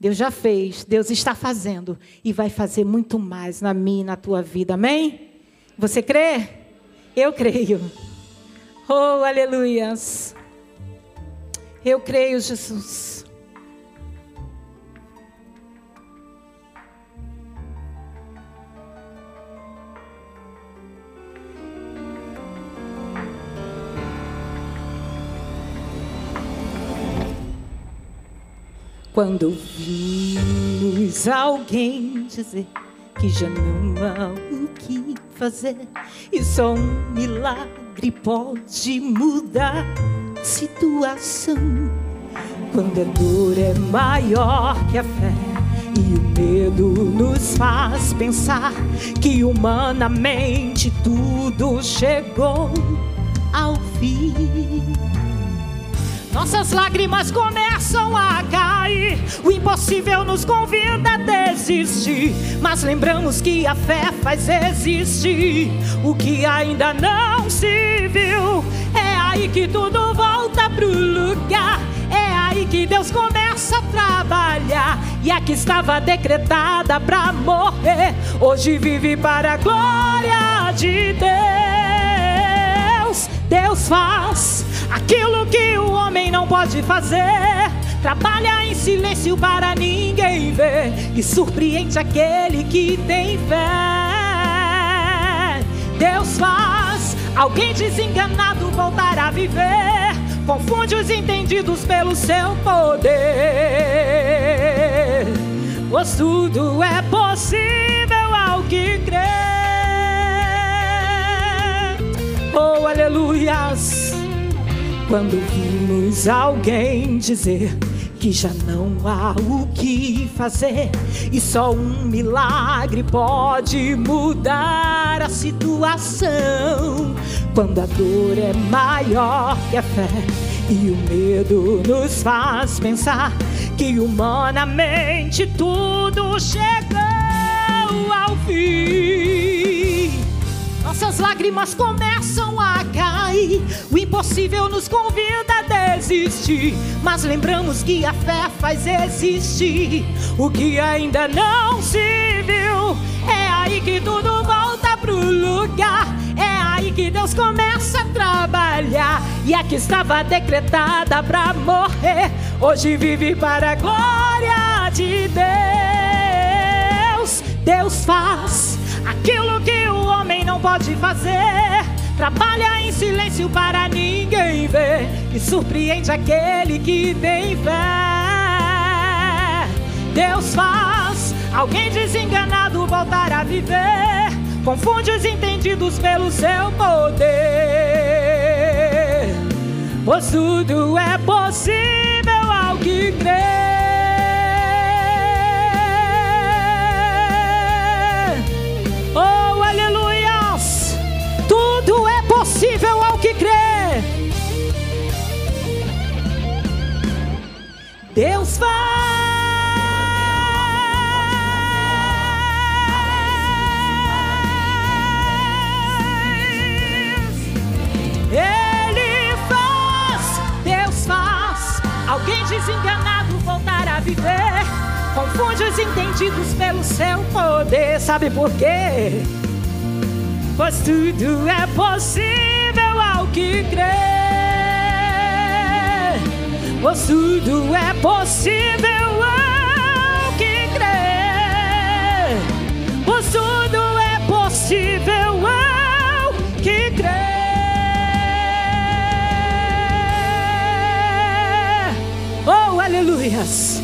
Deus já fez, Deus está fazendo e vai fazer muito mais na minha e na tua vida. Amém? Você crê? Eu creio. Oh, aleluias. Eu creio, Jesus. Quando ouvimos alguém dizer que já não há o que fazer e só um milagre pode mudar a situação. Quando a dor é maior que a fé e o medo nos faz pensar que humanamente tudo chegou ao fim. Nossas lágrimas começam a cair. O impossível nos convida a desistir. Mas lembramos que a fé faz existir. O que ainda não se viu. É aí que tudo volta pro lugar. É aí que Deus começa a trabalhar. E a que estava decretada para morrer, hoje vive para a glória de Deus. Deus faz aquilo que o homem não pode fazer. Trabalha em silêncio para ninguém ver e surpreende aquele que tem fé. Deus faz alguém desenganado voltar a viver. Confunde os entendidos pelo seu poder. Pois tudo é possível ao que crê. Oh, aleluias quando vimos alguém dizer que já não há o que fazer e só um milagre pode mudar a situação. Quando a dor é maior que a fé E o medo nos faz pensar que humanamente tudo chegou ao fim. Nossas lágrimas começam a cair. O impossível nos convida a desistir. Mas lembramos que a fé faz existir. O que ainda não se viu. É aí que tudo volta pro lugar. É aí que Deus começa a trabalhar. E a que estava decretada para morrer, hoje vive para a glória de Deus. Deus faz aquilo que o homem não pode fazer. Trabalha em silêncio para ninguém ver. E surpreende aquele que tem fé. Deus faz alguém desenganado voltar a viver confunde os entendidos pelo seu poder. Pois tudo é possível ao que crê. Deus faz. Ele faz, Deus faz. Alguém desenganado voltar a viver. Confunde os entendidos pelo seu poder. Sabe por quê? Pois tudo é possível ao que crê. Pois tudo é possível ao que crê. Pois tudo é possível ao que crê. Oh, aleluias!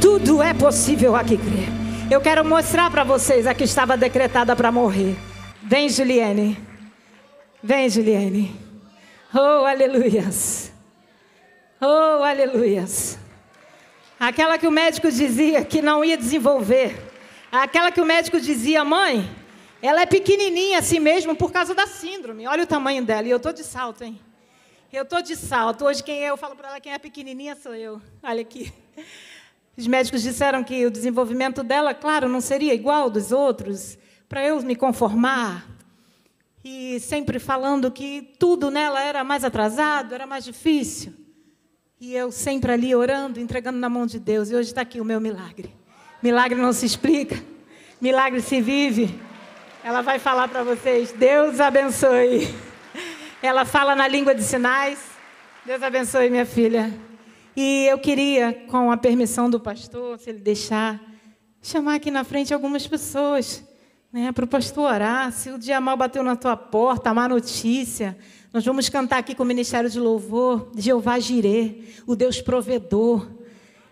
Tudo é possível aqui crer. Eu quero mostrar para vocês a que estava decretada para morrer. Vem, Juliane. Vem, Juliane. Oh, aleluias. Oh, aleluias. Aquela que o médico dizia que não ia desenvolver. Aquela que o médico dizia, mãe, ela é pequenininha assim mesmo por causa da síndrome. Olha o tamanho dela. E eu tô de salto, hein? Eu tô de salto. Hoje quem é, eu falo para ela quem é pequenininha sou eu. Olha aqui. Os médicos disseram que o desenvolvimento dela, claro, não seria igual dos outros, para eu me conformar. E sempre falando que tudo nela era mais atrasado, era mais difícil. E eu sempre ali orando, entregando na mão de Deus. E hoje está aqui o meu milagre. Milagre não se explica, milagre se vive. Ela vai falar para vocês: Deus abençoe. Ela fala na língua de sinais. Deus abençoe, minha filha. E eu queria, com a permissão do pastor, se ele deixar, chamar aqui na frente algumas pessoas, né, para o pastor orar. Se o dia mal bateu na tua porta, a má notícia, nós vamos cantar aqui com o Ministério de Louvor, Jeová Jirê, o Deus provedor.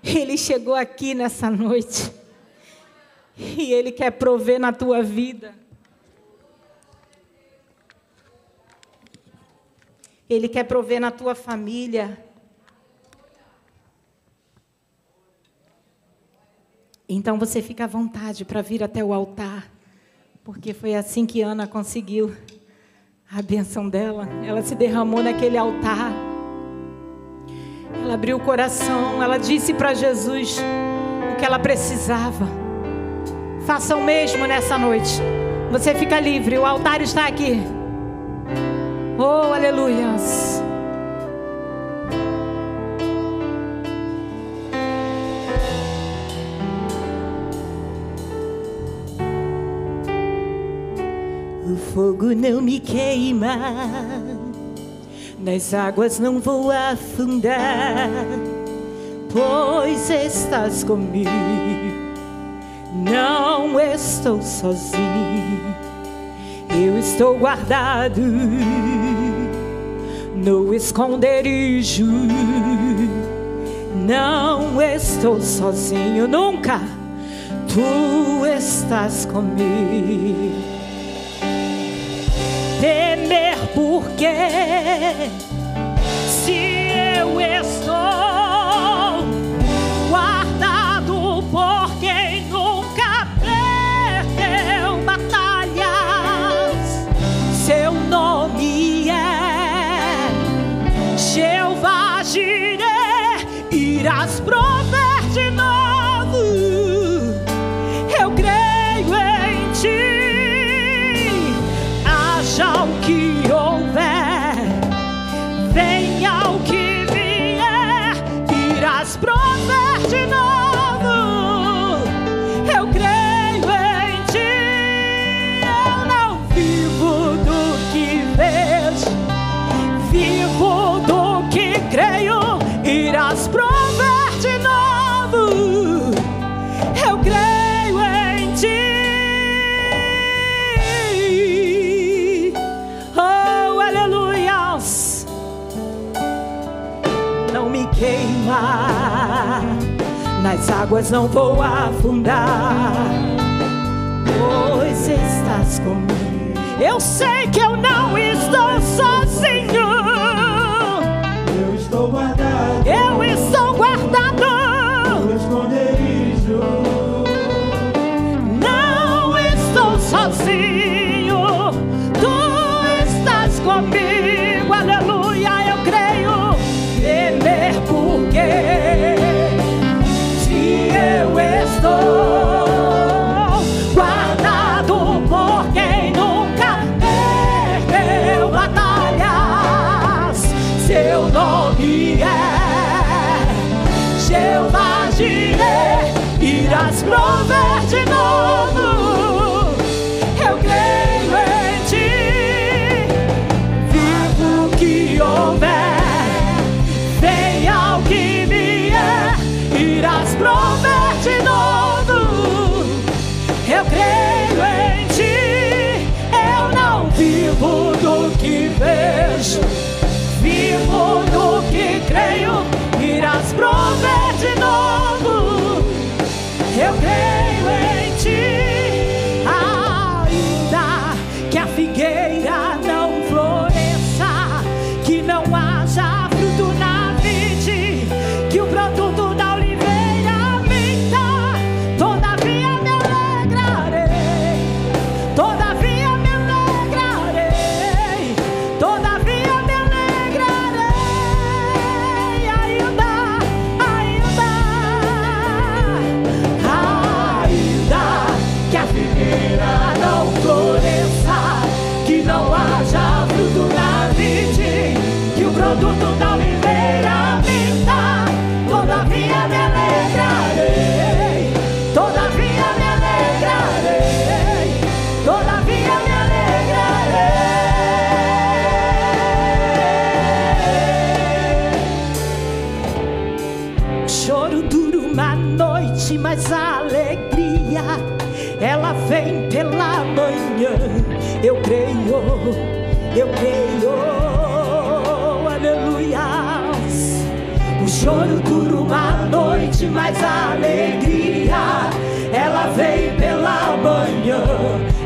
Ele chegou aqui nessa noite e ele quer prover na tua vida. Ele quer prover na tua família. Então você fica à vontade para vir até o altar, porque foi assim que Ana conseguiu a benção dela. Ela se derramou naquele altar. Ela abriu o coração, ela disse para Jesus o que ela precisava. Faça o mesmo nessa noite. Você fica livre, o altar está aqui. Oh, aleluias. Fogo não me queima, nas águas não vou afundar, pois estás comigo. Não estou sozinho, eu estou guardado no esconderijo. Não estou sozinho nunca, tu estás comigo temer porque se eu estou As águas não vou afundar, pois estás comigo. Eu sei que eu não estou só. prover de novo. Eu creio.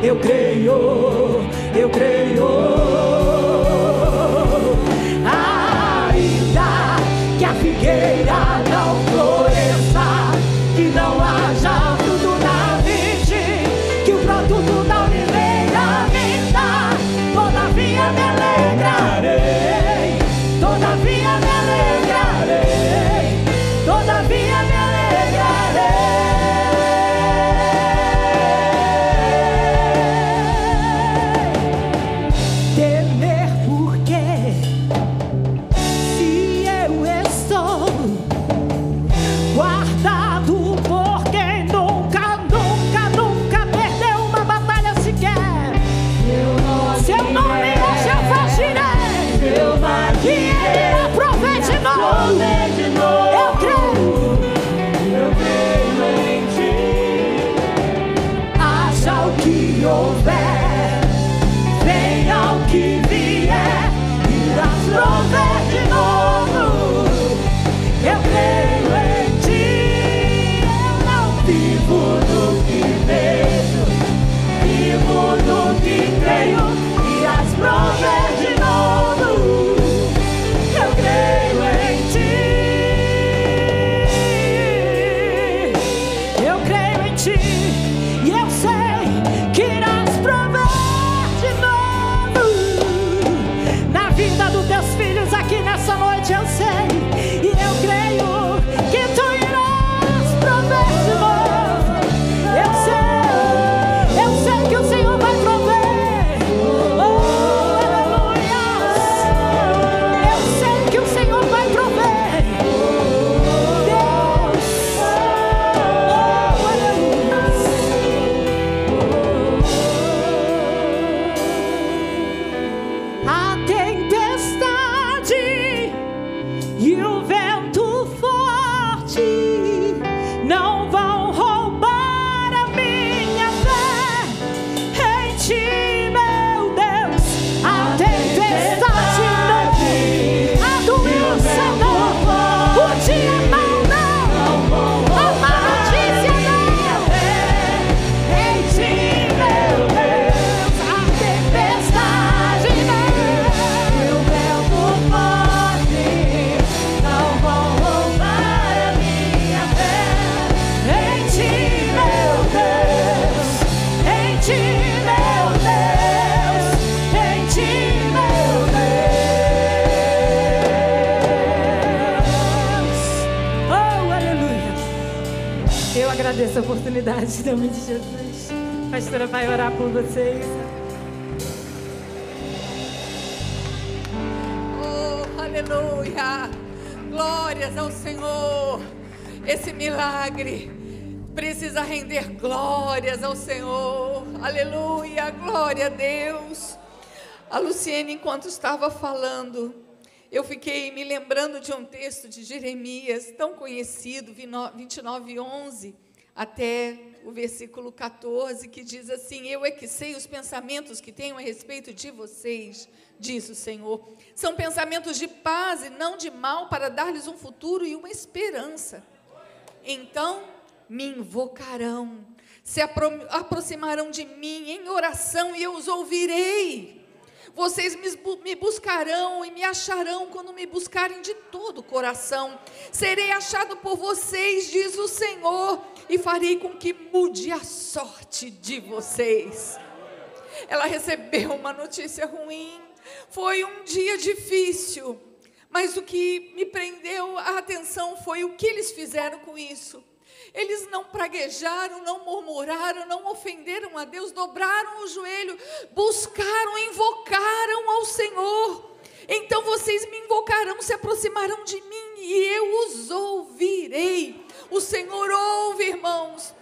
eu creio, eu creio. Essa oportunidade, em nome de Jesus. A pastora vai orar por vocês. Oh, aleluia! Glórias ao Senhor! Esse milagre precisa render glórias ao Senhor. Aleluia! Glória a Deus! A Luciene, enquanto estava falando, eu fiquei me lembrando de um texto de Jeremias, tão conhecido, 29, 11, até o versículo 14, que diz assim: Eu é que sei os pensamentos que tenho a respeito de vocês, diz o Senhor. São pensamentos de paz e não de mal, para dar-lhes um futuro e uma esperança. Então me invocarão, se apro aproximarão de mim em oração e eu os ouvirei. Vocês me buscarão e me acharão quando me buscarem de todo o coração. Serei achado por vocês, diz o Senhor, e farei com que mude a sorte de vocês. Ela recebeu uma notícia ruim. Foi um dia difícil. Mas o que me prendeu a atenção foi o que eles fizeram com isso. Eles não praguejaram, não murmuraram, não ofenderam a Deus, dobraram o joelho, buscaram, invocaram ao Senhor. Então vocês me invocarão, se aproximarão de mim e eu os ouvirei. O Senhor ouve, irmãos.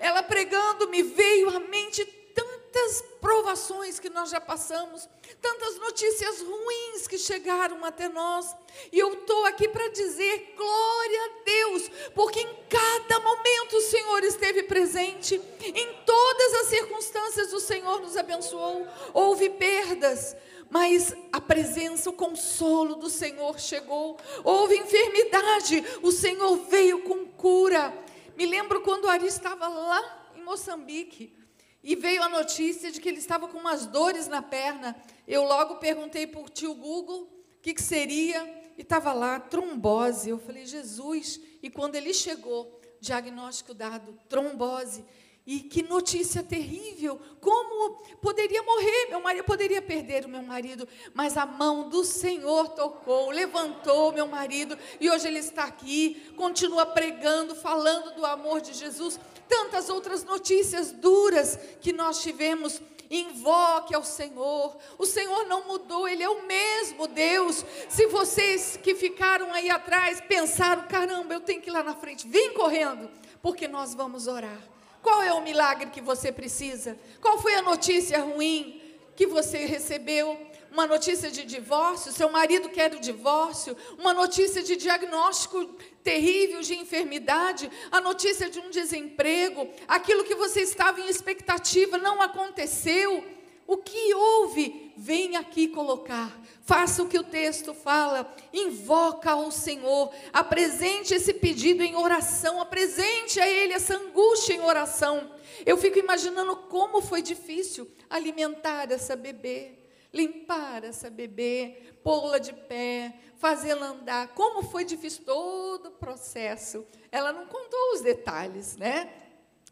Ela pregando, me veio à mente tantas provações que nós já passamos, tantas notícias ruins que chegaram até nós. E eu estou aqui para dizer glória a Deus, porque em cada momento o Senhor esteve presente, em todas as circunstâncias o Senhor nos abençoou. Houve perdas, mas a presença, o consolo do Senhor chegou. Houve enfermidade, o Senhor veio com cura. Me lembro quando Ari estava lá em Moçambique e veio a notícia de que ele estava com umas dores na perna. Eu logo perguntei para o tio Google o que, que seria, e estava lá, trombose. Eu falei, Jesus. E quando ele chegou, diagnóstico dado, trombose. E que notícia terrível! Como poderia morrer? Meu marido poderia perder o meu marido, mas a mão do Senhor tocou, levantou meu marido e hoje ele está aqui, continua pregando, falando do amor de Jesus. Tantas outras notícias duras que nós tivemos. Invoque ao Senhor. O Senhor não mudou, Ele é o mesmo Deus. Se vocês que ficaram aí atrás pensaram, caramba, eu tenho que ir lá na frente, vem correndo, porque nós vamos orar. Qual é o milagre que você precisa? Qual foi a notícia ruim que você recebeu? Uma notícia de divórcio, seu marido quer o divórcio, uma notícia de diagnóstico terrível de enfermidade, a notícia de um desemprego, aquilo que você estava em expectativa não aconteceu. O que houve? Vem aqui colocar. Faça o que o texto fala. Invoca ao Senhor. Apresente esse pedido em oração. Apresente a Ele essa angústia em oração. Eu fico imaginando como foi difícil alimentar essa bebê, limpar essa bebê, pô-la de pé, fazê-la andar. Como foi difícil todo o processo. Ela não contou os detalhes, né?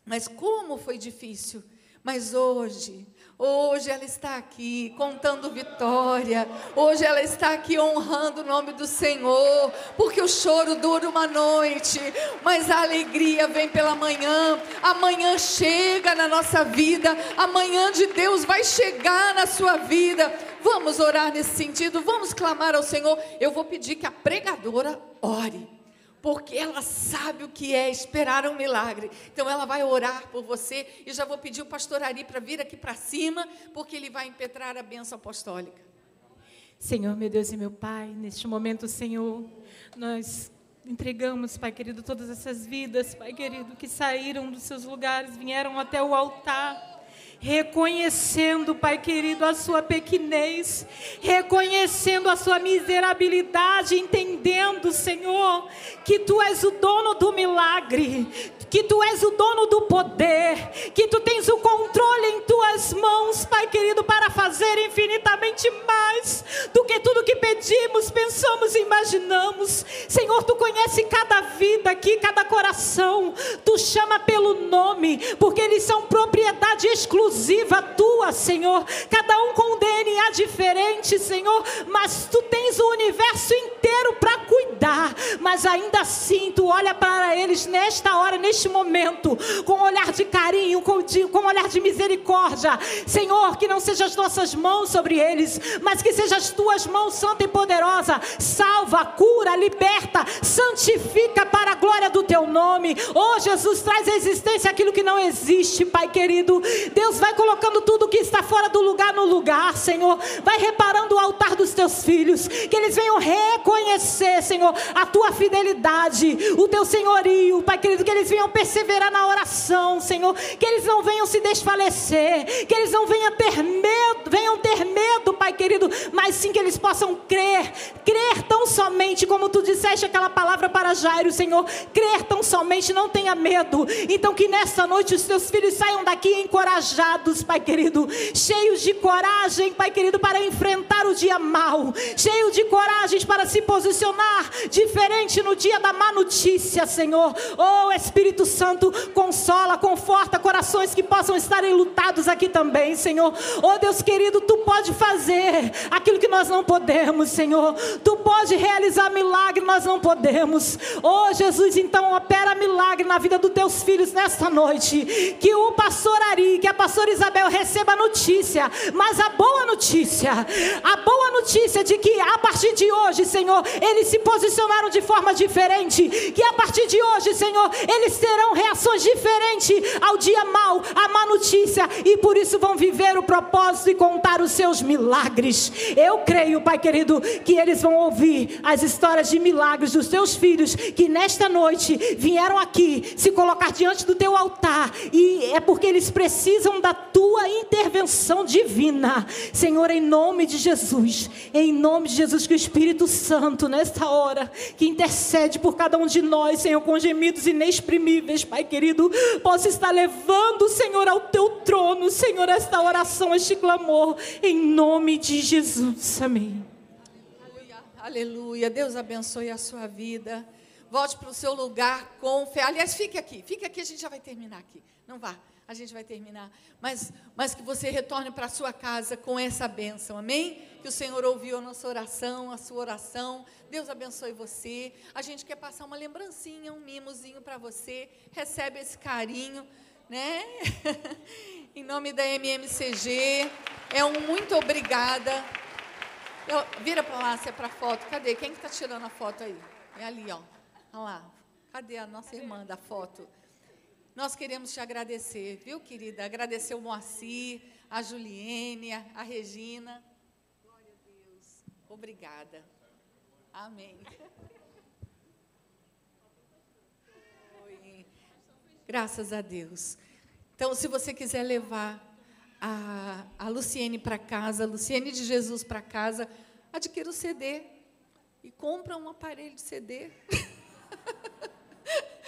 Mas como foi difícil. Mas hoje, Hoje ela está aqui contando vitória. Hoje ela está aqui honrando o nome do Senhor. Porque o choro dura uma noite, mas a alegria vem pela manhã. Amanhã chega na nossa vida. Amanhã de Deus vai chegar na sua vida. Vamos orar nesse sentido. Vamos clamar ao Senhor. Eu vou pedir que a pregadora ore porque ela sabe o que é esperar um milagre. Então ela vai orar por você e já vou pedir o pastor Ari para vir aqui para cima, porque ele vai impetrar a bênção apostólica. Senhor, meu Deus e meu Pai, neste momento, Senhor, nós entregamos, Pai querido, todas essas vidas, Pai querido, que saíram dos seus lugares, vieram até o altar reconhecendo, Pai querido, a sua pequenez, reconhecendo a sua miserabilidade, entendendo, Senhor, que tu és o dono do milagre, que tu és o dono do poder, que tu tens o controle em tuas mãos, Pai querido, para fazer infinitamente mais do que tudo que pedimos, pensamos e imaginamos. Senhor, tu conhece cada vida aqui, cada coração, tu chama pelo nome, porque eles são propriedade exclusiva tua, Senhor. Cada um com o DNA diferente, Senhor, mas tu tens o universo inteiro para cuidar. Mas ainda assim, tu olha para eles nesta hora, neste momento, com um olhar de carinho, com, de, com um olhar de misericórdia. Senhor, que não sejam as nossas mãos sobre eles, mas que sejam as tuas mãos santa e poderosa. Salva, cura, liberta, santifica para a glória do teu nome. Oh, Jesus, traz à existência aquilo que não existe, Pai querido. Deus vai colocando tudo que está fora do lugar no lugar, Senhor. Vai reparando o altar dos teus filhos, que eles venham reconhecer, Senhor, a tua fidelidade, o teu senhorio, Pai querido, que eles venham perseverar na oração, Senhor, que eles não venham se desfalecer, que eles não venham ter medo, venham ter medo, Pai querido, mas sim que eles possam crer, crer tão somente como tu disseste aquela palavra para Jairo, Senhor, crer tão somente, não tenha medo. Então que nessa noite os teus filhos saiam daqui encorajados, Pai querido, cheios de coragem, Pai querido, para enfrentar o dia mal, cheios de coragem para se posicionar diferente no dia da má notícia, Senhor. Oh Espírito Santo, consola, conforta corações que possam estar enlutados aqui também, Senhor. Oh Deus querido, tu pode fazer aquilo que nós não podemos, Senhor. Tu pode realizar milagre, nós não podemos. Oh Jesus, então opera milagre na vida dos teus filhos nesta noite. Que o pastor Ari, que a pastora Isabel receba a notícia, mas a boa notícia, a boa notícia de que a partir de hoje, Senhor, eles se posicionaram de forma diferente. Que a partir de hoje, Senhor, eles terão reações diferentes ao dia mau, à má notícia, e por isso vão viver o propósito e contar os seus milagres. Eu creio, Pai querido, que eles vão ouvir as histórias de milagres dos teus filhos que nesta noite vieram aqui se colocar diante do teu altar, e é porque eles precisam da tua intervenção divina. Senhor, em nome de Jesus, em nome de Jesus, que o Espírito Santo, nesta hora, que intercede por cada um de nós, Senhor, com gemidos inexprimíveis, Pai querido, possa estar levando, Senhor, ao teu trono, Senhor, esta oração, este clamor, em nome de Jesus. Amém. Aleluia. Deus abençoe a sua vida. Volte para o seu lugar com fé. Aliás, fique aqui. Fique aqui, a gente já vai terminar aqui. Não vá, a gente vai terminar. Mas, mas que você retorne para a sua casa com essa bênção. Amém? Que o Senhor ouviu a nossa oração, a sua oração. Deus abençoe você. A gente quer passar uma lembrancinha, um mimozinho para você. Recebe esse carinho, né? em nome da MMCG. É um muito obrigada. Eu, vira para lá, se é para foto. Cadê? Quem está tá tirando a foto aí? É ali, ó. Olha lá. Cadê a nossa irmã da foto? Nós queremos te agradecer, viu, querida? Agradecer o Moacir, a Juliene, a Regina. Glória a Deus. Obrigada. Amém. Oi. Graças a Deus. Então, se você quiser levar a, a Luciene para casa, a Luciene de Jesus para casa, adquira o CD e compra um aparelho de CD.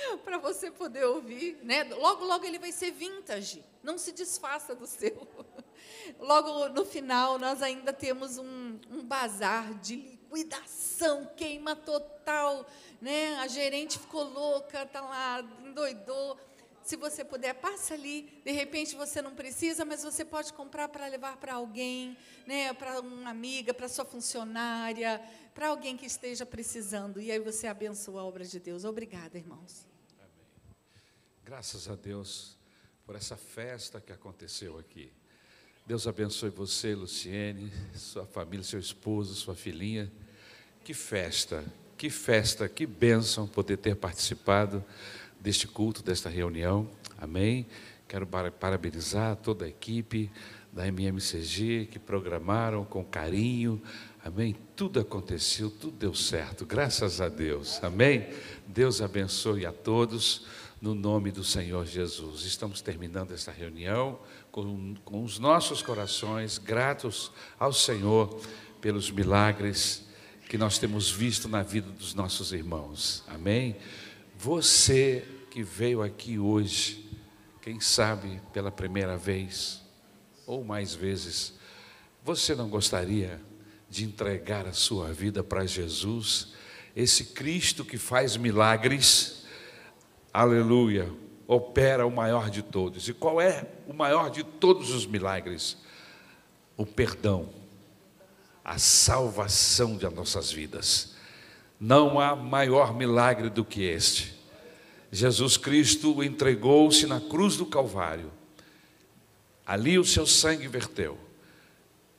para você poder ouvir, né? Logo, logo ele vai ser vintage. Não se desfaça do seu. Logo no final nós ainda temos um, um bazar de liquidação, queima total, né? A gerente ficou louca, tá lá, endoidou. Se você puder, passa ali. De repente você não precisa, mas você pode comprar para levar para alguém, né? Para uma amiga, para sua funcionária, para alguém que esteja precisando. E aí você abençoa a obra de Deus. Obrigada, irmãos. Graças a Deus por essa festa que aconteceu aqui. Deus abençoe você, Luciene, sua família, seu esposo, sua filhinha. Que festa, que festa, que bênção poder ter participado deste culto, desta reunião. Amém. Quero parabenizar toda a equipe da MMCG que programaram com carinho. Amém. Tudo aconteceu, tudo deu certo. Graças a Deus. Amém. Deus abençoe a todos no nome do Senhor Jesus. Estamos terminando esta reunião com, com os nossos corações gratos ao Senhor pelos milagres que nós temos visto na vida dos nossos irmãos. Amém. Você que veio aqui hoje, quem sabe pela primeira vez ou mais vezes, você não gostaria de entregar a sua vida para Jesus, esse Cristo que faz milagres, aleluia, opera o maior de todos. E qual é o maior de todos os milagres? O perdão, a salvação de nossas vidas. Não há maior milagre do que este. Jesus Cristo entregou-se na cruz do Calvário. Ali o seu sangue verteu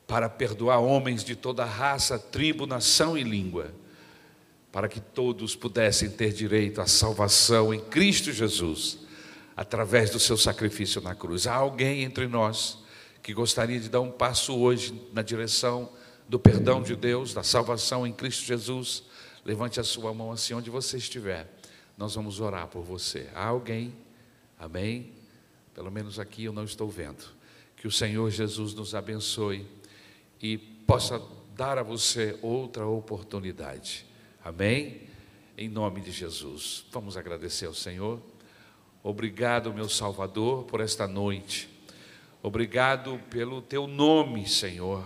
para perdoar homens de toda raça, tribo, nação e língua, para que todos pudessem ter direito à salvação em Cristo Jesus, através do seu sacrifício na cruz. Há alguém entre nós que gostaria de dar um passo hoje na direção do perdão de Deus, da salvação em Cristo Jesus? Levante a sua mão assim onde você estiver. Nós vamos orar por você. Há alguém? Amém? Pelo menos aqui eu não estou vendo. Que o Senhor Jesus nos abençoe e possa dar a você outra oportunidade. Amém? Em nome de Jesus. Vamos agradecer ao Senhor. Obrigado, meu Salvador, por esta noite. Obrigado pelo teu nome, Senhor,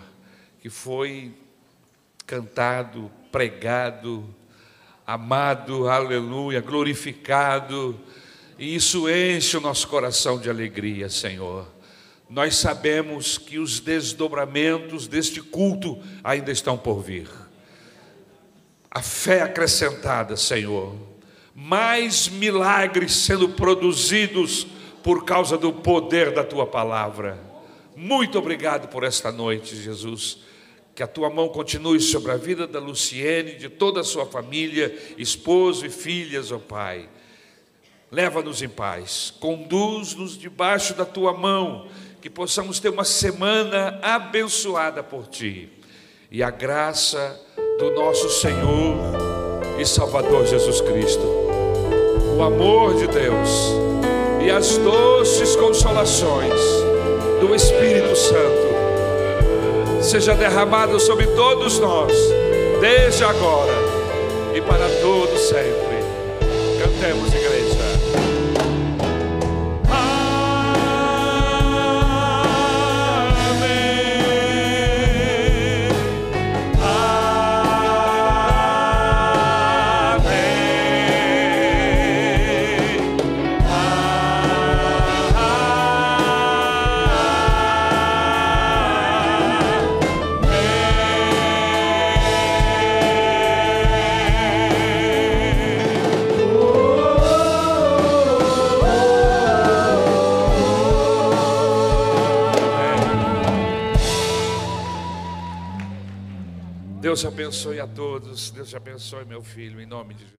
que foi cantado, pregado, amado, aleluia, glorificado. E isso enche o nosso coração de alegria, Senhor nós sabemos que os desdobramentos deste culto ainda estão por vir. A fé acrescentada, Senhor, mais milagres sendo produzidos por causa do poder da tua palavra. Muito obrigado por esta noite, Jesus. Que a tua mão continue sobre a vida da Luciene, de toda a sua família, esposo e filhas, ó oh Pai. Leva-nos em paz, conduz-nos debaixo da tua mão que possamos ter uma semana abençoada por Ti. E a graça do nosso Senhor e Salvador Jesus Cristo, o amor de Deus e as doces consolações do Espírito Santo seja derramado sobre todos nós, desde agora e para todos sempre. Cantemos, igreja. Deus abençoe a todos. Deus abençoe meu filho, em nome de Jesus.